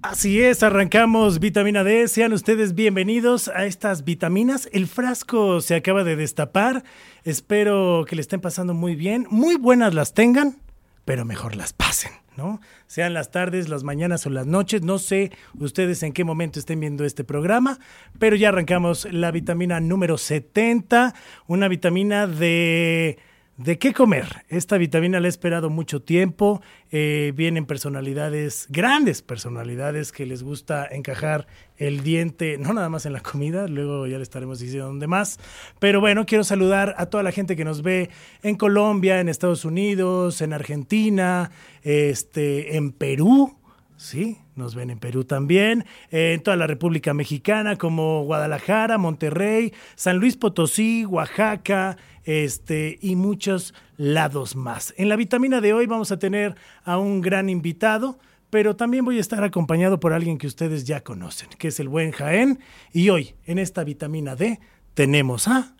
Así es, arrancamos vitamina D. Sean ustedes bienvenidos a estas vitaminas. El frasco se acaba de destapar. Espero que le estén pasando muy bien. Muy buenas las tengan, pero mejor las pasen, ¿no? Sean las tardes, las mañanas o las noches. No sé ustedes en qué momento estén viendo este programa, pero ya arrancamos la vitamina número 70. Una vitamina de ¿De qué comer? Esta vitamina la he esperado mucho tiempo. Eh, vienen personalidades, grandes personalidades que les gusta encajar el diente, no nada más en la comida, luego ya le estaremos diciendo dónde más. Pero bueno, quiero saludar a toda la gente que nos ve en Colombia, en Estados Unidos, en Argentina, este, en Perú. Sí, nos ven en Perú también, en toda la República Mexicana como Guadalajara, Monterrey, San Luis Potosí, Oaxaca, este, y muchos lados más. En la vitamina de hoy vamos a tener a un gran invitado, pero también voy a estar acompañado por alguien que ustedes ya conocen, que es el buen Jaén. Y hoy, en esta vitamina D, tenemos a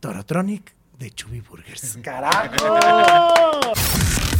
Torotronic de Chubby Burgers. ¡Carajo!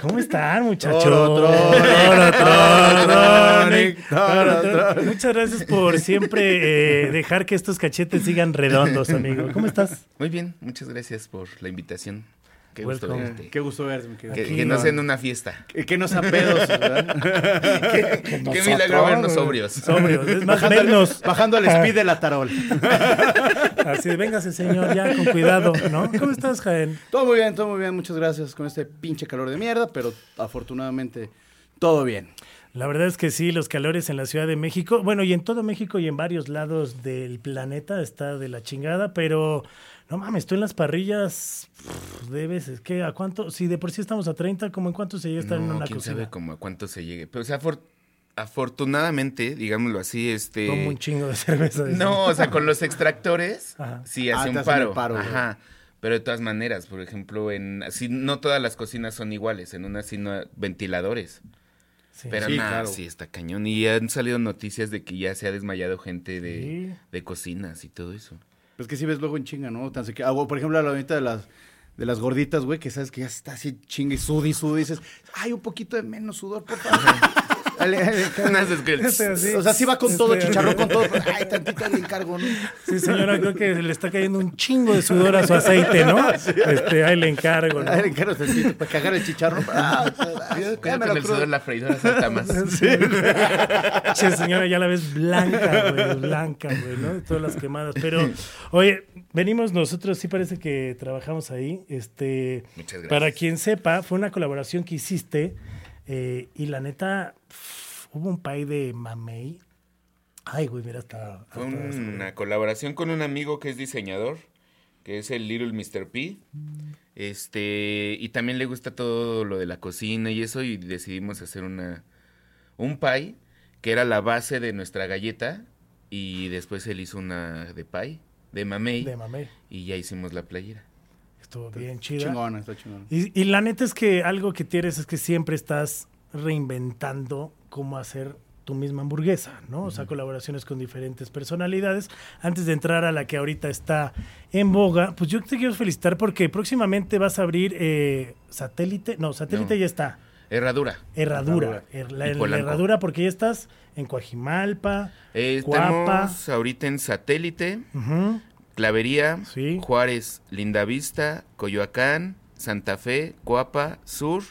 ¿Cómo están, muchachos? Muchas gracias por siempre eh, dejar que estos cachetes sigan redondos, amigo. ¿Cómo estás? Muy bien, muchas gracias por la invitación. Qué gusto Welcome. verte. Qué gusto verte, mi querido. Que, Aquí que no sea en una fiesta. Que, que no sean pedos, ¿verdad? Qué milagro vernos sobrios. Sobrios, es más bajando, menos. al, bajando al speed de la tarol. Así de, véngase, señor, ya con cuidado, ¿no? ¿Cómo estás, Jaén? Todo muy bien, todo muy bien. Muchas gracias con este pinche calor de mierda, pero afortunadamente todo bien. La verdad es que sí, los calores en la Ciudad de México, bueno, y en todo México y en varios lados del planeta está de la chingada, pero no mames, tú en las parrillas pff, de veces, ¿qué? ¿A cuánto? Si de por sí estamos a 30, ¿cómo en cuánto se llega a estar en No, una quién cocina? sabe cómo a cuánto se llegue. Pero, o sea, afor- afortunadamente, digámoslo así, este... Como un chingo de cerveza. No, o sea, con los extractores, Ajá. sí Ah, hace un paro. Ajá. Pero de todas maneras, por ejemplo, en así no todas las cocinas son iguales, en unas sí no ventiladores. Sí. Pero Sí, nada, claro. sí está cañón. Y han salido noticias de que ya se ha desmayado gente de, Sí. de cocinas y todo eso. Pues que si ves luego en chinga, ¿no? Tan que, ah, por ejemplo, la bonita de las de las gorditas, güey, que sabes que ya está así chingue y sud y sud y dices, ay, un poquito de menos sudor, por. Este o sea, sí va con todo, Este- chicharrón con todo. Ay, tantito le encargo, ¿no? Sí, señora, creo que le está cayendo un chingo de sudor a su aceite, ¿no? Este, ahí le encargo, ¿no? Ay, le encargo tantito para cagar el chicharrón. Ah, cuidado con el sudor, la freidora salta más. Che, señora, ya la ves blanca, güey, blanca, güey, ¿no? De todas las quemadas. Pero, oye, venimos nosotros, sí parece que trabajamos ahí. Este, Muchas gracias. Para quien sepa, fue una colaboración que hiciste eh, y la neta, pff, hubo un pay de mamey. Ay, güey, mira, hasta... Fue hasta- una colaboración con un amigo que es diseñador, que es el Little Mr. P. Este, y también le gusta todo lo de la cocina y eso, y decidimos hacer una un pie que era la base de nuestra galleta, y después él hizo una de pie, de mamey, De mamey. y ya hicimos la playera. Estuvo bien chida. Chingona, está chingona. Y, y la neta es que algo que tienes es que siempre estás reinventando cómo hacer tu misma hamburguesa, ¿no? O sea, colaboraciones con diferentes personalidades. Antes de entrar a la que ahorita está en boga, pues yo te quiero felicitar porque próximamente vas a abrir eh, satélite. No, satélite No. ya está. Herradura. Herradura. Er- la, herradura porque ya estás en Coajimalpa, Eh, Cuapa. estamos ahorita en satélite, ujú, Clavería, Sí. Juárez, Lindavista, Coyoacán, Santa Fe, Coapa, Sur,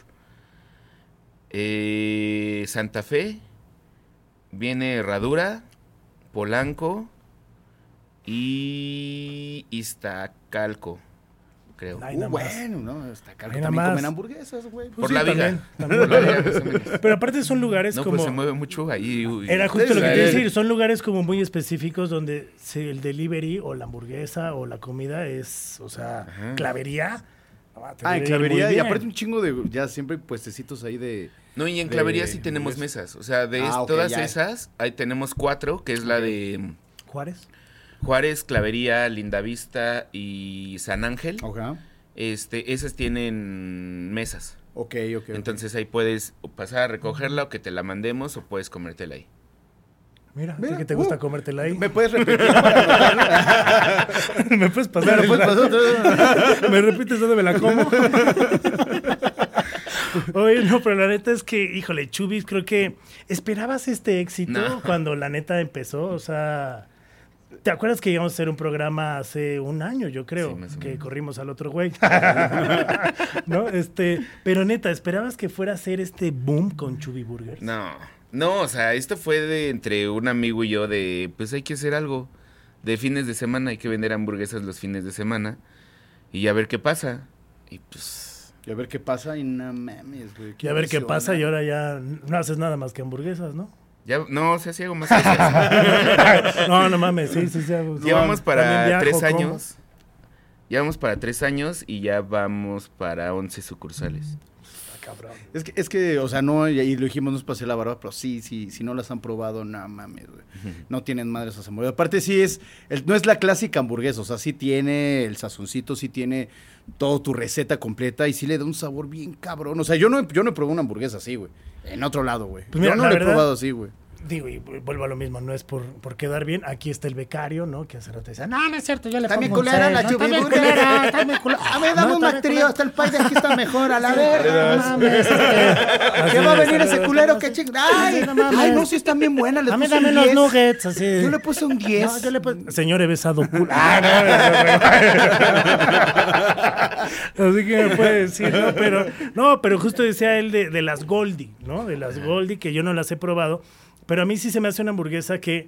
eh, Santa Fe, viene Herradura, Polanco y Iztacalco, creo. Ay, Uh, bueno, ¿no? Está caro. Nada También más. comen hamburguesas, güey. Pues Por sí, la viga. también, también. Por la viga. Pero aparte son lugares No, como... pues se mueve mucho ahí. uy. Era justo lo que te iba a Sí. decir, son lugares como muy específicos donde el delivery o la hamburguesa o la comida es, o sea, Ajá. clavería. Ah, te en clavería. Y aparte un chingo de, ya siempre puestecitos ahí de... No, y en de Clavería sí tenemos mesas. O sea, de Ah, todas esas, ahí tenemos cuatro, que es la de Juárez. Juárez, Clavería, Lindavista y San Ángel, Ok, este, esas tienen mesas. ok, ok. Entonces ahí puedes pasar a recogerla o que te la mandemos o puedes comértela ahí. Mira, ¿a ti Mira, que te gusta uh, comértela ahí? ¿Me puedes repetir? ¿Me puedes pasar? ¿Me puedes pasar? ¿Me repites dónde me la como? Oye, no, pero la neta es que, híjole, Chubis, creo que esperabas este éxito No. cuando la neta empezó. O sea, ¿te acuerdas que íbamos a hacer un programa hace un año, yo creo? Sí, que corrimos al otro güey. ¿No? Este, pero neta, ¿esperabas que fuera a ser este boom con Chubi Burgers? No, no, o sea, esto fue de entre un amigo y yo de, pues hay que hacer algo. De fines de semana hay que vender hamburguesas los fines de semana y a ver qué pasa. Y pues, Y a ver qué pasa y no mames, güey. Y a ver qué pasa y ahora ya no haces nada más que hamburguesas, ¿no? Ya, no, hacía algo más. no, no mames, sí, sí, sí. hago- Llevamos para viajo, tres años. Ya vamos para tres años y ya vamos para 11 sucursales. Cabrón. Es que, es que, o sea, no, y lo dijimos, nos pasé la barba, pero sí, sí, si no las han probado, no mames, güey. No tienen madres esas hamburguesas. Aparte, sí es, el- no es la clásica hamburguesa, o sea, sí tiene el sazoncito, sí tiene toda tu receta completa y sí le da un sabor bien cabrón. O sea, yo no, yo no he probado una hamburguesa así, güey. En otro lado, güey. Pues yo no la la he verdad- probado así, güey. Digo, y vuelvo a lo mismo, no es por, por quedar bien. Aquí está el becario, ¿no? Que hace rato decía, no, no es cierto, yo le pongo un culera la chubiburger. culera, está bien culera. A ver, No, dame un mactrío, hasta el pay de aquí está mejor, a la verga. ¿Qué va a venir ese es, culero que ching... Ay, no mames. ay, no, si están bien buenas. Les A mí puse dame los 10. nuggets, así. Yo le puse un 10. No, yo le puse... Señor, he besado culo. Ah, no, Así que me puede decir, ¿no? Pero, no, pero justo decía él de, de las Goldie, ¿no? De las Goldie, que yo no las he probado. Pero a mí sí se me hace una hamburguesa que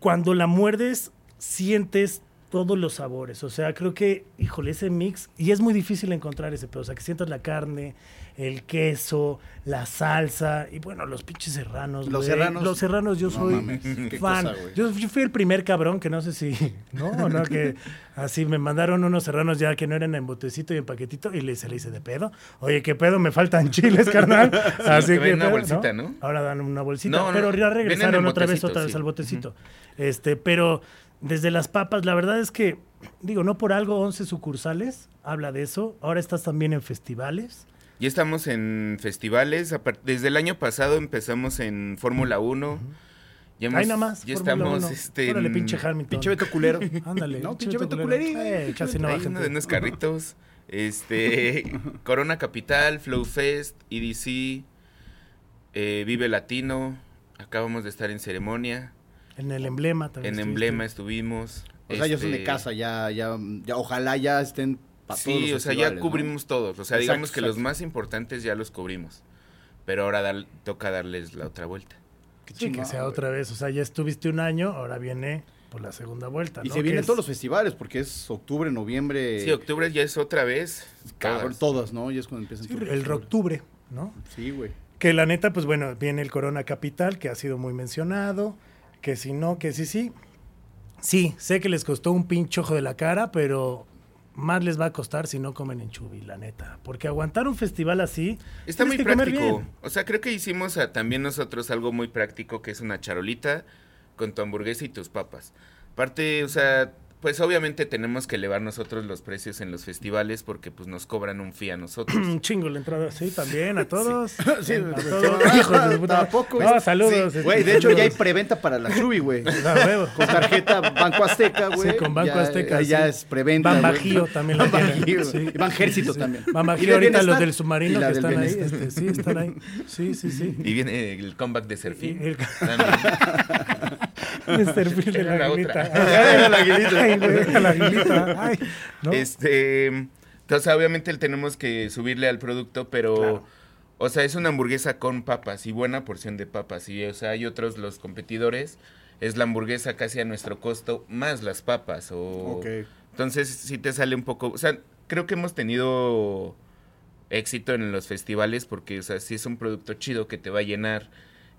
cuando la muerdes, sientes todos los sabores. O sea, creo que, híjole, ese mix, y es muy difícil encontrar ese pedo. O sea, que sientas la carne, el queso, la salsa, y bueno, los pinches serranos. Los güey. serranos. Los serranos, yo No soy mames, fan. cosa, yo, yo fui el primer cabrón que no sé si, ¿no? O no, que así me mandaron unos serranos ya que no eran en botecito y en paquetito, y le, se le hice de pedo. Oye, ¿qué pedo? Me faltan chiles, carnal. así que que, una pedo, bolsita, ¿no? Ahora dan una bolsita, pero ya regresaron otra vez, otra vez sí. al botecito. Este, pero desde las papas, la verdad es que, digo, no por algo 11 sucursales, habla de eso. Ahora estás también en festivales. Ya estamos en festivales. Desde el año pasado empezamos en Fórmula 1. Ya hemos- Ahí nada más. Ya estamos. Uno. este, Órale, pinche Hamilton. Pinche Beto culero. Ándale. No, pinche Beto culerín. Eh, casi no uno de unos carritos. Este. Corona Capital, Flow Fest, EDC, eh, Vive Latino. Acabamos de estar en ceremonia. En el emblema también. En estuviste. Emblema estuvimos. O sea, ya son de este, casa, ya, ya, ya, ojalá ya estén para todos Sí, o sea, ya cubrimos todos. O sea, Exacto, digamos que los más importantes ya los cubrimos. Pero ahora dar- toca darles la otra vuelta. Qué Sí, que sea güey. otra vez. O sea, ya estuviste un año, ahora viene por la segunda vuelta. Y ¿no? se vienen es todos los festivales, porque es octubre, noviembre. Sí, octubre ya es otra vez. cabrón, todas. todas, ¿no? Ya es cuando empiezan sí, el. Roctubre, ¿no? Sí, güey. Que la neta, pues bueno, viene el Corona Capital, que ha sido muy mencionado. Que si no, que sí, sí. Sí, sé que les costó un pinche ojo de la cara, pero más les va a costar si no comen en Chubi, la neta. Porque aguantar un festival así. Está muy práctico. O sea, creo que hicimos ah, también nosotros algo muy práctico que es una charolita con tu hamburguesa y tus papas. Aparte, o sea, pues obviamente tenemos que elevar nosotros los precios en los festivales porque pues nos cobran un fee a nosotros. Un chingo la entrada, sí, también, a todos. Sí, a sí. todos. Hijos de puta- Tampoco, No, saludos. Sí, este, Güey, de hecho ya hay preventa para la Chubi, güey. Con tarjeta Banco Azteca, güey. Sí, con Banco Ya- Azteca. ahí Ya sí. es preventa. Ban güey. Bajío también la Ban tienen. Bajío. Sí. Y Banjército Sí. también. Ban Y Bajío ahorita los del submarino que están ahí. este, sí, están ahí. Sí, sí, sí. Y viene el comeback de Serfín. El- también. Mr. Phil de la la aguilita. Era la aguilita. Ay, güey, la aguilita. Ay, ¿no? Este, entonces obviamente tenemos que subirle al producto, pero Claro. o sea, es una hamburguesa con papas y buena porción de papas y o sea, hay otros los competidores es la hamburguesa casi a nuestro costo más las papas o Ok. entonces sí te sale un poco, o sea, creo que hemos tenido éxito en los festivales porque o sea, sí es un producto chido que te va a llenar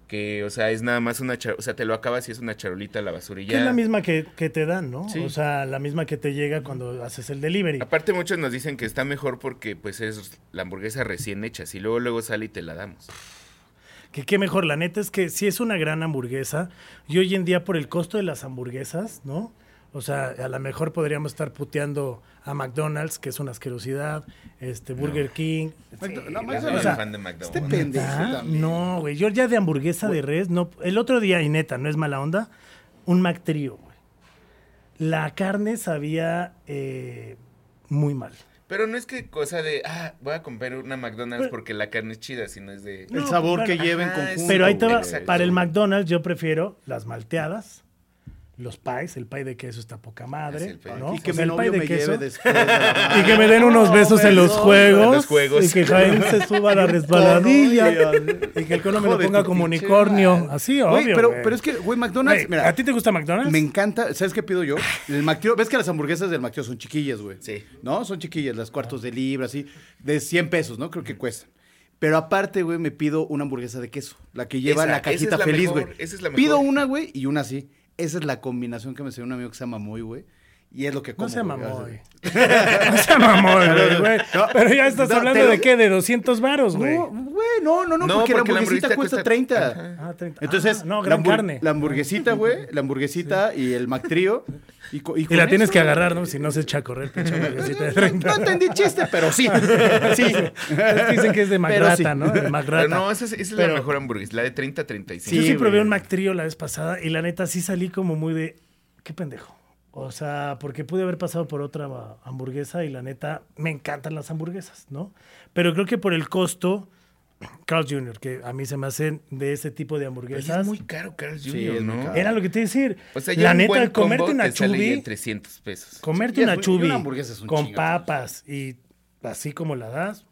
que, o sea, es nada más una, o sea, te lo acabas y es una charolita a la basura y ya. es la misma que, que te dan, ¿no? Sí. O sea, la misma que te llega cuando haces el delivery. Aparte muchos nos dicen que está mejor porque pues es la hamburguesa recién hecha, si luego luego sale y te la damos. Que qué mejor, la neta es que sí es una gran hamburguesa. Y hoy en día, por el costo de las hamburguesas, ¿no? O sea, a lo mejor podríamos estar puteando a McDonald's, que es una asquerosidad, este Burger King. No, Sí, más la o o sea, fan de McDonald's. Este pendejo Ah, también. no, güey. Yo ya de hamburguesa de res, no. El otro día, y neta, no es mala onda, un Mac Trio, güey. La carne sabía eh, muy mal. Pero no es que cosa de, ah, voy a comprar una McDonald's Pero- porque la carne es chida, sino es de... El sabor que lleva en conjunto. Pero ahí te va, para el McDonald's yo prefiero las malteadas, los pies, el pie de queso está poca madre, el pie de ¿no? Y que O sea, mi el pie de me queso. la- Y que me den unos No, besos en los juegos, en los juegos. y que Jaime se suba a la resbaladilla y que el cono me lo ponga como pinche unicornio, así, Güey, obvio. pero, güey. pero es que, güey, McDonald's, Güey, mira, ¿A ti te gusta McDonald's? me encanta, ¿sabes qué pido yo? El McTrio, ¿ves que las hamburguesas del McTrio son chiquillas, güey? Sí. ¿No? Son chiquillas, las cuartos de libra, así, de 100 pesos, ¿no? Creo que cuestan. Pero aparte, güey, me pido una hamburguesa de queso, la que lleva Esa, la esa cajita es la feliz, mejor, güey. esa es la Pido una, güey, y una así. Esa es la combinación que me enseñó un amigo que se llama Moy, güey. Y es lo que como. No se güey. Mamoy. no se Mamoy, güey, güey. No, Pero ya estás no, hablando te de qué, de 200 varos, güey. No, güey, no, no, no, No, porque, la porque la hamburguesita hamburguesita cuesta cuesta- 30. Ajá. Ah, 30. Entonces, Ah, no, la, gran hambur- carne. la hamburguesita, güey, la hamburguesita y el McTrio. Y, Y con la tienes eso, que güey. agarrar, ¿no? Si no se echa a correr, pinche hamburguesita de No, 30. no entendí chiste, pero sí. sí. Es que Dicen que es de Pero Magrata, sí. ¿no? De Pero Magrata. no, esa es, esa es Pero- la mejor hamburguesa, la de 30 a 35. Yo Sí, sí probé güey. un Mac Trio la vez pasada y la neta sí salí como muy de. ¿Qué pendejo? O sea, porque pude haber pasado por otra hamburguesa y la neta me encantan las hamburguesas, ¿no? Pero creo que por el costo, Carl Jr., que a mí se me hacen de ese tipo de Pero hamburguesas. es muy caro, Carl Jr., Sí, ¿no? Era lo que te iba a decir. O sea, ya la un neta, buen combo comerte una chubi, en 300 pesos. comerte Sí, una chubi una hamburguesa es un con chingo, papas y así como la das,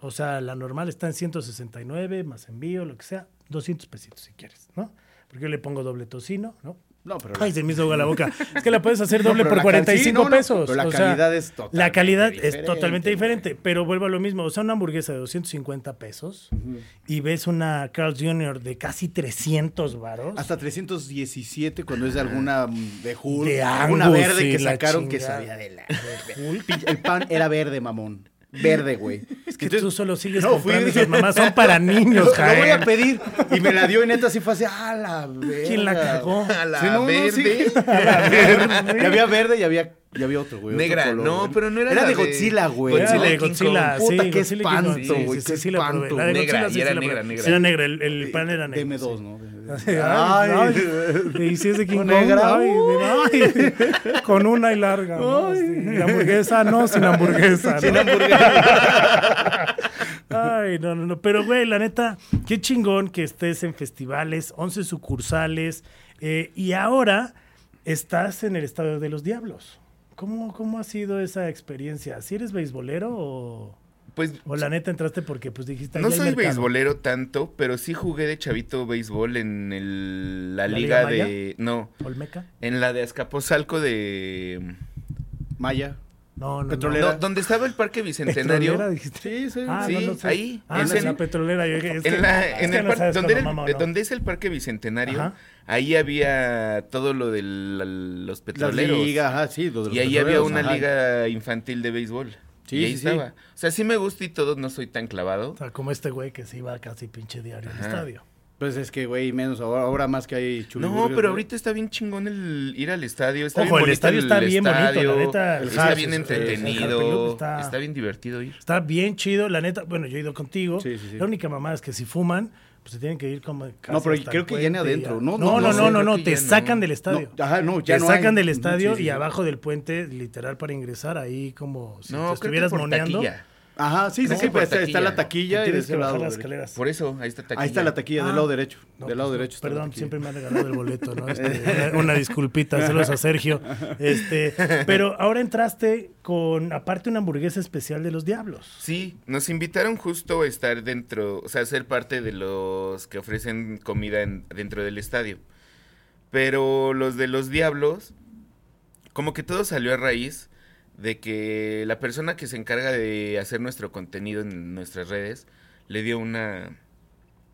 o sea, la normal está en 169, más envío, lo que sea, 200 pesitos si quieres, ¿no? Porque yo le pongo doble tocino, ¿no? No, pero Ay, se me hizo agua la boca. Es que la puedes hacer doble por la cal- 45 sí, no, no, pesos. pero la o sea, calidad es totalmente La calidad es totalmente diferente, pero vuelvo a lo mismo. O sea, una hamburguesa de 250 pesos y ves una Carl Jr. de casi 300 varos. Hasta 317 cuando es de alguna mm, de Hulk. De alguna verde que sacaron que sabía de la. Pinche- El pan era verde, mamón. Verde, güey. Es que tú solo sigues No, fui comprando dije, esas mamás. Son para niños, Lo, lo voy a Jaén. pedir. Y me la dio y neta así fue así, ¡ah, la verga! ¿Quién la cagó? A la Sí, no, no, verde. sí. Y había verde y había, y había otro, güey. otro Negra, color, no, güey. pero no era Era la de Godzilla, güey. Era Godzilla de Godzilla, Kong. sí, Puta, qué Godzilla espanto, güey, sí, qué sí, sí la probé. espanto, La de. Godzilla Negra, sí, y era sí la negra, negra. Era negra, el, el pan era negro. DM2, sí. ¿no? Ay, ay, y si es de King ¿Con Kong, negra? ay, ay, con una y larga. ¿no? Sí, y hamburguesa, no, sin hamburguesa. Sin hamburguesa. Ay, no, no, no. Pero, güey, la neta, qué chingón que estés en festivales, 11 sucursales, eh, y ahora estás en el Estadio de los Diablos. ¿Cómo, cómo ha sido esa experiencia? ¿Si eres beisbolero o, Pues o la neta entraste porque pues dijiste... no "Ahí hay soy mercado"? beisbolero tanto, pero sí jugué de chavito béisbol en el- la, ¿La liga, Liga de... No, ¿Olmeca? en la de Azcapotzalco de... Maya. No, no, Petrolera. no. Donde estaba el parque bicentenario. Sí, sí. Ah, Sí, no, ahí, Ah, en la petrolera. es que- En, la- el no donde, el- no. donde es el parque bicentenario, Ajá. Ahí había todo lo de los petroleros. ligas, ajá, sí. lo de los y ahí había una ajá. liga infantil de béisbol. Sí, y ahí sí, sí. estaba. O sea, sí me gusta y todo, no soy tan clavado. O sea, como este güey que se iba casi pinche diario al estadio. Pues es que, güey, menos ahora, ahora más que hay No, pero ahorita está bien chingón el ir al estadio. Está Ojo, bien el estadio está bien bonito, la neta, el Está bien entretenido. está- Está... bien divertido ir. Está bien chido, la neta. Bueno, yo he ido contigo. Sí, sí, sí. La única mamá es que si fuman, pues se tienen que ir como. casi No, pero creo que llena adentro. No, no, no, no, no, no, te sacan del estadio. No, ajá, no, ya te no sacan hay. del estadio Sí, sí, y sí. abajo del puente, literal, para ingresar ahí como si te estuvieras moneando. Ajá, sí, sí, No, sí, pues está, está la taquilla y de ese que bajar lado. las derecho. escaleras. Por eso, ahí está taquilla. Ahí está la taquilla, Ah. del lado derecho. No, del lado pues, derecho. está la Perdón, siempre me han regalado el boleto, ¿no? Este, una, una disculpita, saludos a Sergio. Este, pero ahora entraste con, aparte, una hamburguesa especial de los diablos. Sí, nos invitaron justo a estar dentro, o sea, a ser parte de los que ofrecen comida en- dentro del estadio. Pero los de los diablos, como que todo salió a raíz de que la persona que se encarga de hacer nuestro contenido en nuestras redes le dio una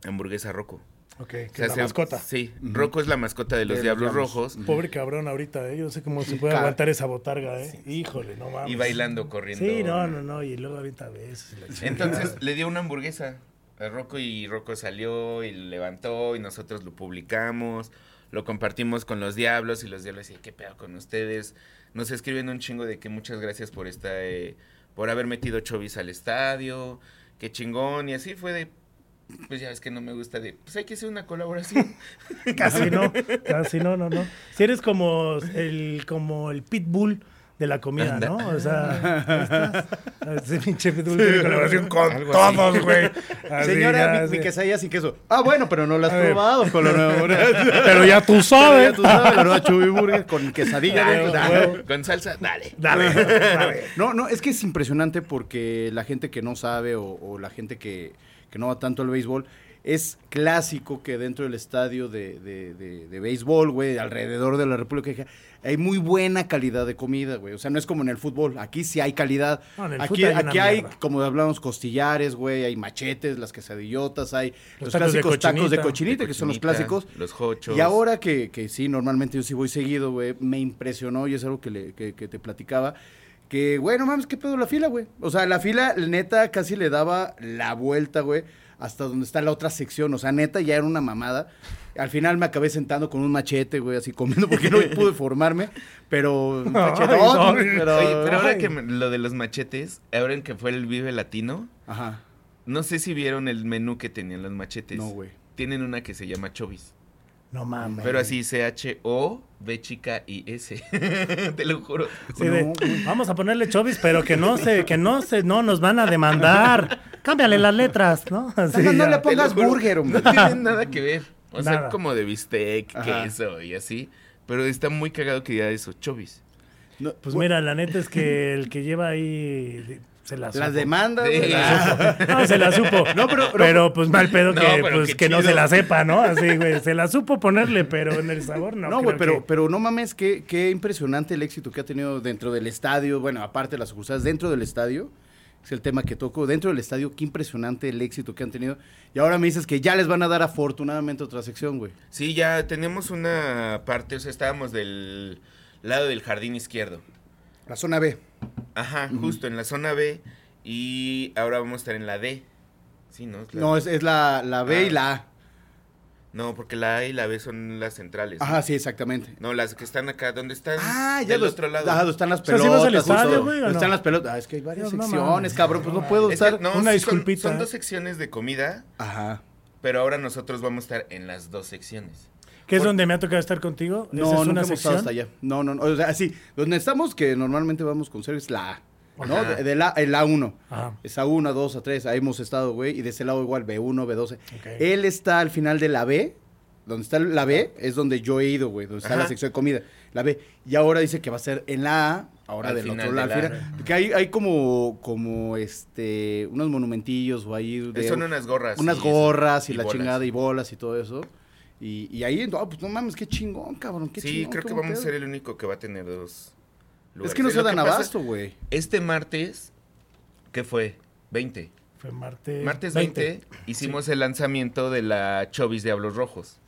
hamburguesa a Rocco. Ok, que O sea, es la mascota. Sí, Rocco es la mascota de los De Diablos. Rojos. Pobre cabrón ahorita, ¿eh? Yo no sé cómo se puede aguantar esa botarga, ¿eh? Híjole, no mames. Y bailando, corriendo. Sí, no, no, no, y luego avienta veces. y. Entonces le dio una hamburguesa a Rocco y Rocco salió y lo levantó y nosotros lo publicamos. lo compartimos con los diablos y los diablos decían, ¿qué pedo con ustedes? Nos escriben un chingo de que muchas gracias por esta, eh, por haber metido chovis al estadio, qué chingón, y así fue de, pues ya es que no me gusta de, pues hay que hacer una colaboración. Casi no, casi no, no, no. Si eres como el, como el pitbull de la comida. ¿no? O sea, ese pinche tiene colaboración con Algo todos, güey. Señora, ya, mi, mi sí. quesadilla sin queso. Ah, bueno, pero no la has probado con lo nuevo. Pero ya tú Pero sabes. ya tú sabes, la nueva Chubby Burger con quesadilla. Dale, con salsa, dale. Dale, dale. No, no, es que es impresionante porque la gente que no sabe o, o la gente que, que no va tanto al béisbol, es clásico que dentro del estadio de, de, de- de béisbol, güey, alrededor de la República hay muy buena calidad de comida, güey. O sea, no es como en el fútbol. Aquí sí hay calidad. No, en el aquí hay aquí hay, como hablamos, costillares, güey, hay machetes, las quesadillotas, hay Los los, tacos de clásicos tacos de cochinita. que son los clásicos. Los hochos. Y ahora que, que sí, normalmente yo sí voy seguido, güey, me impresionó y es algo que, le- que, que te platicaba. Que, güey, no mames, ¿qué pedo la fila, güey? O sea, la fila, neta, casi le daba la vuelta, güey, hasta donde está la otra sección. O sea, neta, ya era una mamada. Al final me acabé sentando con un machete, güey, así comiendo, porque no pude formarme. Pero, un Ay, no. pero... Oye, pero ahora que me- lo de los machetes, ahora en que fue el Vive Latino, Ajá, no sé si vieron el menú que tenían los machetes. no, güey. Tienen una que se llama Chovis. No mames. Pero así C-H-O, B chica y S. Te lo juro. Sí, No, vamos a ponerle chovis, pero que no se, que no se, no nos van a demandar. Cámbiale las letras, ¿no? Así, no, le pongas burger, hombre. No tienen nada que ver. O Nada. sea, como de bistec, Ajá. queso y así. Pero está muy cagado que diga eso, Chovis. No, Pues güey, mira, la neta es que el que lleva ahí se la supo. Las demandas, Sí. güey. Ah. No, se la supo. No, pero- pero, pues mal pedo No, que, pues, que no se la sepa, ¿no? Así, güey. Se la supo ponerle, pero en el sabor no. No, güey, pero, que- pero no mames, qué, qué impresionante el éxito que ha tenido dentro del estadio. Bueno, aparte de las sucursales, dentro del estadio. Es el tema que toco. Dentro del estadio, qué impresionante el éxito que han tenido. Y ahora me dices que ya les van a dar afortunadamente otra sección, güey. Sí, ya tenemos una parte, o sea, estábamos del lado del jardín izquierdo. La zona B. Ajá, justo en la zona B. Y ahora vamos a estar en la D. Sí, ¿no? Es la- No, es, es la, la B y Ah. la A. No, porque la A y la B son las centrales. ¿no? Ajá, sí, exactamente. No, las que están acá, ¿dónde están? Ah, ya Del los- otro lado. Ajá, donde están las O sea, ¿sí pelotas. vas al estadio, justo. güey, o Donde no? están las pelotas. Ah, es que hay varias No, secciones, cabrón. Pues no No puedo Es que, estar. no, Una sí, disculpita, Son, son dos secciones de comida, Ajá. pero ahora nosotros vamos a estar en las dos secciones. ¿Qué es por- donde me ha tocado estar contigo? ¿Esa No, es nunca una hemos estado sección? hasta allá. No, no, no. O sea, sí, donde estamos, que normalmente vamos con serio, es la A. ¿no? Ajá. De, de la, el A1. Ajá. Es A1, A2, A3. Ahí hemos estado, güey. Y de ese lado igual, B1, B12. Ok. Él está al final de la B. Donde está la B es donde yo he ido, güey. Donde está Ajá. la sección de comida. La B. Y ahora dice que va a ser en la A. Ahora Al del final otro de lado. al final. Porque hay, hay como, como, este, unos monumentillos o ahí. de- Son unas gorras. unas y- gorras y, la bolas. chingada y bolas y todo eso. Y, y ahí, no, pues no mames, qué chingón, cabrón. Qué Sí, chingón, creo que vamos a ser el único que va a tener dos lugares. Es que no se dan abasto, güey. Este martes, ¿qué fue? 20. Fue martes. Martes 20, hicimos el lanzamiento de la Chovis Diablos Rojos.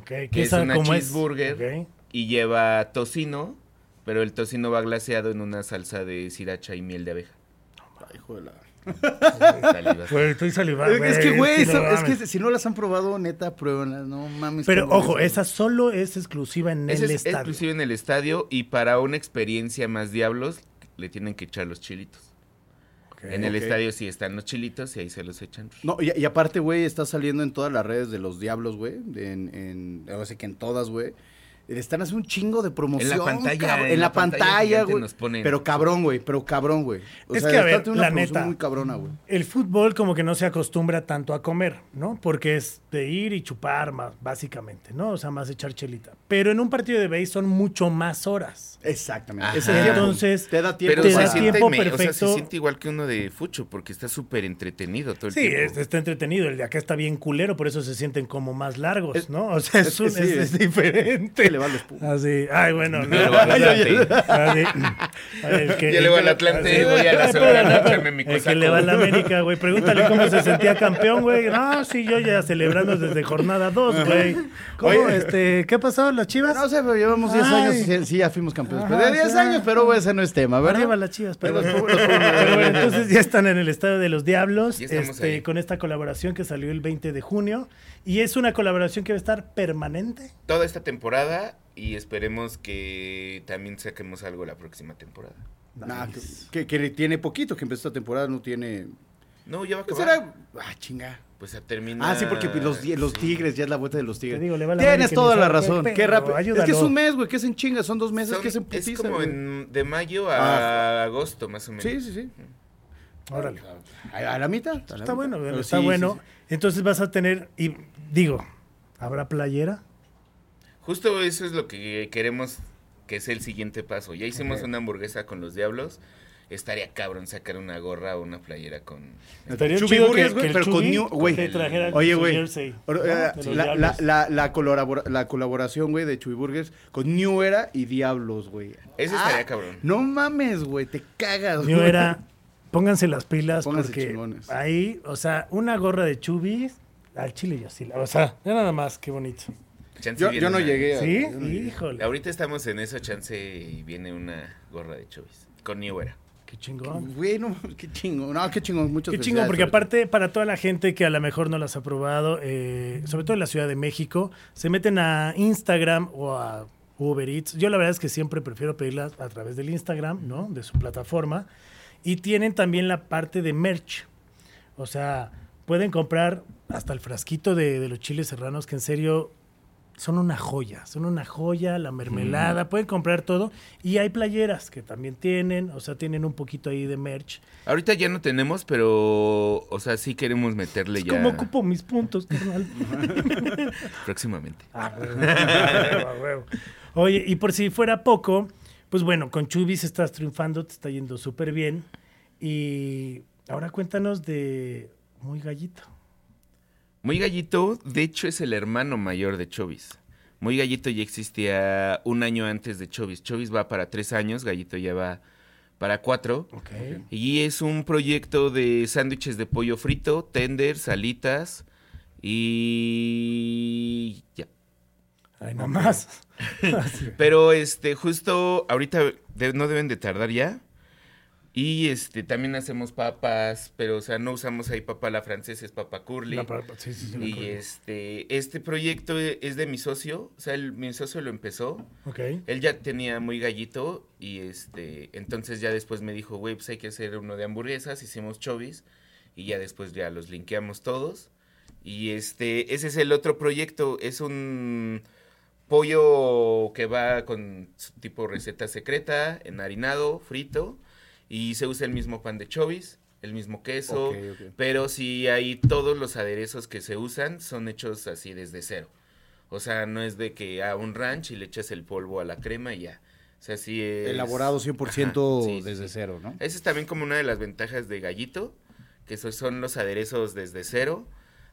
Ok, ¿qué que es una cómo es? cheeseburger. Y lleva tocino, pero el tocino va glaseado en una salsa de sriracha y miel de abeja. Ay, hijo de la... Güey, estoy salivando. es que, güey, no es que si no las han probado, neta, pruébenlas. No mames. Pero ojo, esa solo es exclusiva en Ese el es estadio. exclusivo en el estadio y para una experiencia más diablos le tienen que echar los chilitos. En el ok. estadio sí están los chilitos y ahí se los echan. No, y, y aparte, güey, está saliendo en todas las redes de los diablos, güey. En, en, ahora sí que en todas, güey. Le están haciendo un chingo de promoción. pantalla, cabrón, en En, la la, pantalla pantalla, güey. Pero cabrón, güey. Pero cabrón, güey. O Es sea, que, a ver, una la neta. muy cabrona, güey. El fútbol como que no se acostumbra tanto a comer, ¿no? Porque es de ir y chupar más, básicamente, ¿no? O sea, más echar chelita. Pero en un partido de béis son mucho más horas. Exactamente. Ajá. Entonces, te da tiempo. Pero te da tiempo me- o sea, se perfecto. siente igual que uno de fucho porque está súper entretenido todo el Sí, tiempo. es- está entretenido. El de acá está bien culero, por eso se sienten como más largos, ¿no? O sea, es, un- sí, es- es- es diferente. Le va al espuma. Así, ay, bueno. no, Yo le voy al Atlante. así. El que- Yo le voy al Atlante, voy a la mi El que le va a la América, güey. Pregúntale cómo se sentía campeón, güey. No, sí, yo ya celebrando desde jornada 2, güey. ¿Cómo, Oye. este, qué pasó, las chivas? No sé, pero llevamos 10 Ay. años y sí, sí, ya fuimos campeones. Ajá, Pero de 10 sí. años, pero ese no es tema, ¿verdad? Arriba las chivas, pero, Los- los- pero bueno, entonces ya están en el Estadio de los Diablos, este, con esta colaboración que salió el 20 de junio. Y es una colaboración que va a estar permanente. Toda esta temporada y esperemos que también saquemos algo la próxima temporada. Nah, que, que- que tiene poquito que empezó esta temporada, no tiene... No, ya va a Pues acabar. era... Ah, chinga. Pues a terminar. Ah, sí, porque los, los tigres, ya es la vuelta de los tigres. Te digo, le va a la Tienes toda la razón. Qué rápido. Es que es un mes, güey, que es en chinga. Son dos meses Son- que es en es putiza, como güey. en- de mayo a agosto, más o menos. Sí, sí, sí. Órale. A, a la mitad. a la Está mitad. bueno, Pero está sí, bueno. sí, sí. Entonces vas a tener, y digo, ¿habrá playera? Justo eso es lo que queremos que es el siguiente paso. Ya hicimos una hamburguesa con los diablos. Estaría cabrón sacar una gorra o una playera con... Estaría Chubby chido Burgers, que, güey, pero con New- güey. Oye, güey. eh, La, la, la, la, colabora- la colaboración, güey, de Chuy Burgers con New Era y Diablos, güey. Eso estaría cabrón. No mames, güey, te cagas, güey. era, pónganse las pilas Pónganse porque chingones. ahí, o sea, una gorra de chubis al chile y así, o sea, ya nada más, qué bonito. Chance Yo, no una- llegué a... ¿Sí? yo no llegué. Híjole, Ahorita estamos en eso, chance, y viene una gorra de Chubis. Con New Era. qué chingón. Güey, no, qué chingón. No, qué chingón, muchas Qué chingón, porque aparte, para toda la gente que a lo mejor no las ha probado, eh, sobre todo en la Ciudad de México, se meten a Instagram o a Uber Eats. Yo la verdad es que siempre prefiero pedirlas a través del Instagram, ¿no? De su plataforma. Y tienen también la parte de merch. O sea, pueden comprar hasta el frasquito de, de los chiles serranos, que en serio son una joya, son una joya, la mermelada, pueden comprar todo. Y hay playeras que también tienen, o sea, tienen un poquito ahí de merch. Ahorita ya no tenemos, pero, o sea, sí queremos meterle Es ya como ocupo mis puntos, carnal. próximamente. Ah, huevo, a huevo. Oye, y por si fuera poco, pues bueno, con Chubis estás triunfando, te está yendo súper bien. Y ahora cuéntanos de Muy Gallito. Muy Gallito, de hecho, es el hermano mayor de Chovis. Muy Gallito ya existía un año antes de Chovis. Chovis va para tres años, Gallito ya va para cuatro. Y es un proyecto de sándwiches de pollo frito, tender, salitas y ya. Ay, nada más. Pero este, justo ahorita de- no deben de tardar ya. Y este, también hacemos papas, pero o sea, no usamos ahí papa la francesa, es papa curly. La pa- sí, sí, sí, y curly. este, este proyecto e- es de mi socio, o sea, el- mi socio lo empezó. Ok. Él ya tenía muy gallito y este, entonces ya después me dijo, güey, pues hay que hacer uno de hamburguesas, hicimos chovis y ya después ya los linkeamos todos. Y este, ese es el otro proyecto, es un pollo que va con tipo receta secreta, enharinado, frito y se usa el mismo pan de chovis, el mismo queso, pero sí hay todos los aderezos que se usan son hechos así desde cero. O sea, no es de que a un ranch y le echas el polvo a la crema y ya. O sea, sí es... Elaborado 100% Ajá, sí, desde sí. cero, ¿no? Esa es también como una de las ventajas de Gallito, que so- son los aderezos desde cero.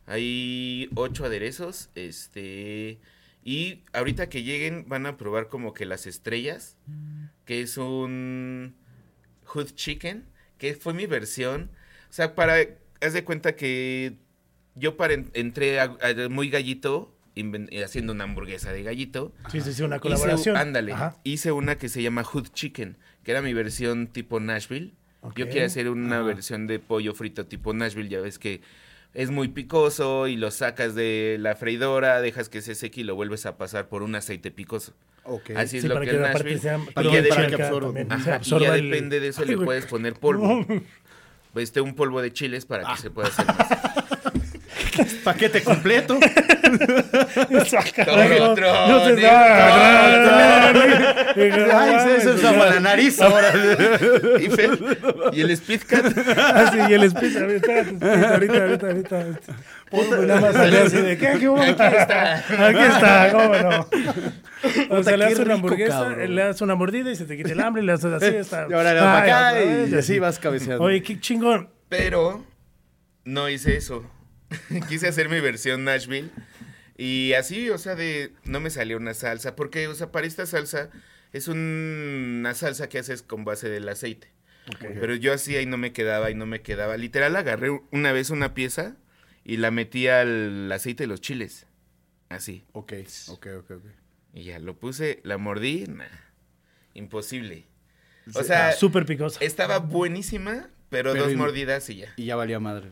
Hay ocho aderezos, este... Y ahorita que lleguen van a probar como que las estrellas, que es un Hood Chicken, que fue mi versión. O sea, para... Haz de cuenta que yo para en- entré a, a muy gallito, eh, haciendo una hamburguesa de gallito. Sí, sí, sí, una Hice- colaboración. ándale. Ajá. Hice una que se llama Hood Chicken, que era mi versión tipo Nashville. Yo quería hacer una versión de pollo frito tipo Nashville, ya ves que es muy picoso y lo sacas de la freidora, dejas que se seque y lo vuelves a pasar por un aceite picoso. Ok. Así es Sí, lo para que que es aparte Nashville. sea Y ya que- de- para acá que absorba. también, Ajá, y ya el- depende de eso Ay, le puedes poner polvo. Este, un polvo de chiles para que se pueda hacer más. Paquete completo. No se. Ay, se, se usa para la nariz ahora. y, el Speed Cat. Ah, sí, y el speech, a ver, espérate, espérate, ahorita, ahorita, ahorita. Puta, nada más salió así de, ¿qué? ¿Qué hubo? Aquí está. Aquí está, ¿cómo no? O sea, le das una hamburguesa, le das una mordida y se te quita el hambre y le haces así, está. Y ahora le das para Ay, acá y así vas cabeceando. Oye, qué chingón. Pero no hice eso. Quise hacer mi versión Nashville. Y así, o sea, de no me salió una salsa, porque, o sea, para esta salsa es un- una salsa que haces con base del aceite. Pero yo así ahí no me quedaba y no me quedaba. Literal agarré una vez una pieza y la metí al aceite de los chiles. Así. Ok, ok, ok, ok. Y ya lo puse, la mordí, nah, imposible. O sea, Ah, Súper picosa. estaba buenísima, pero, Pero dos y- mordidas y ya. Y ya valía madre.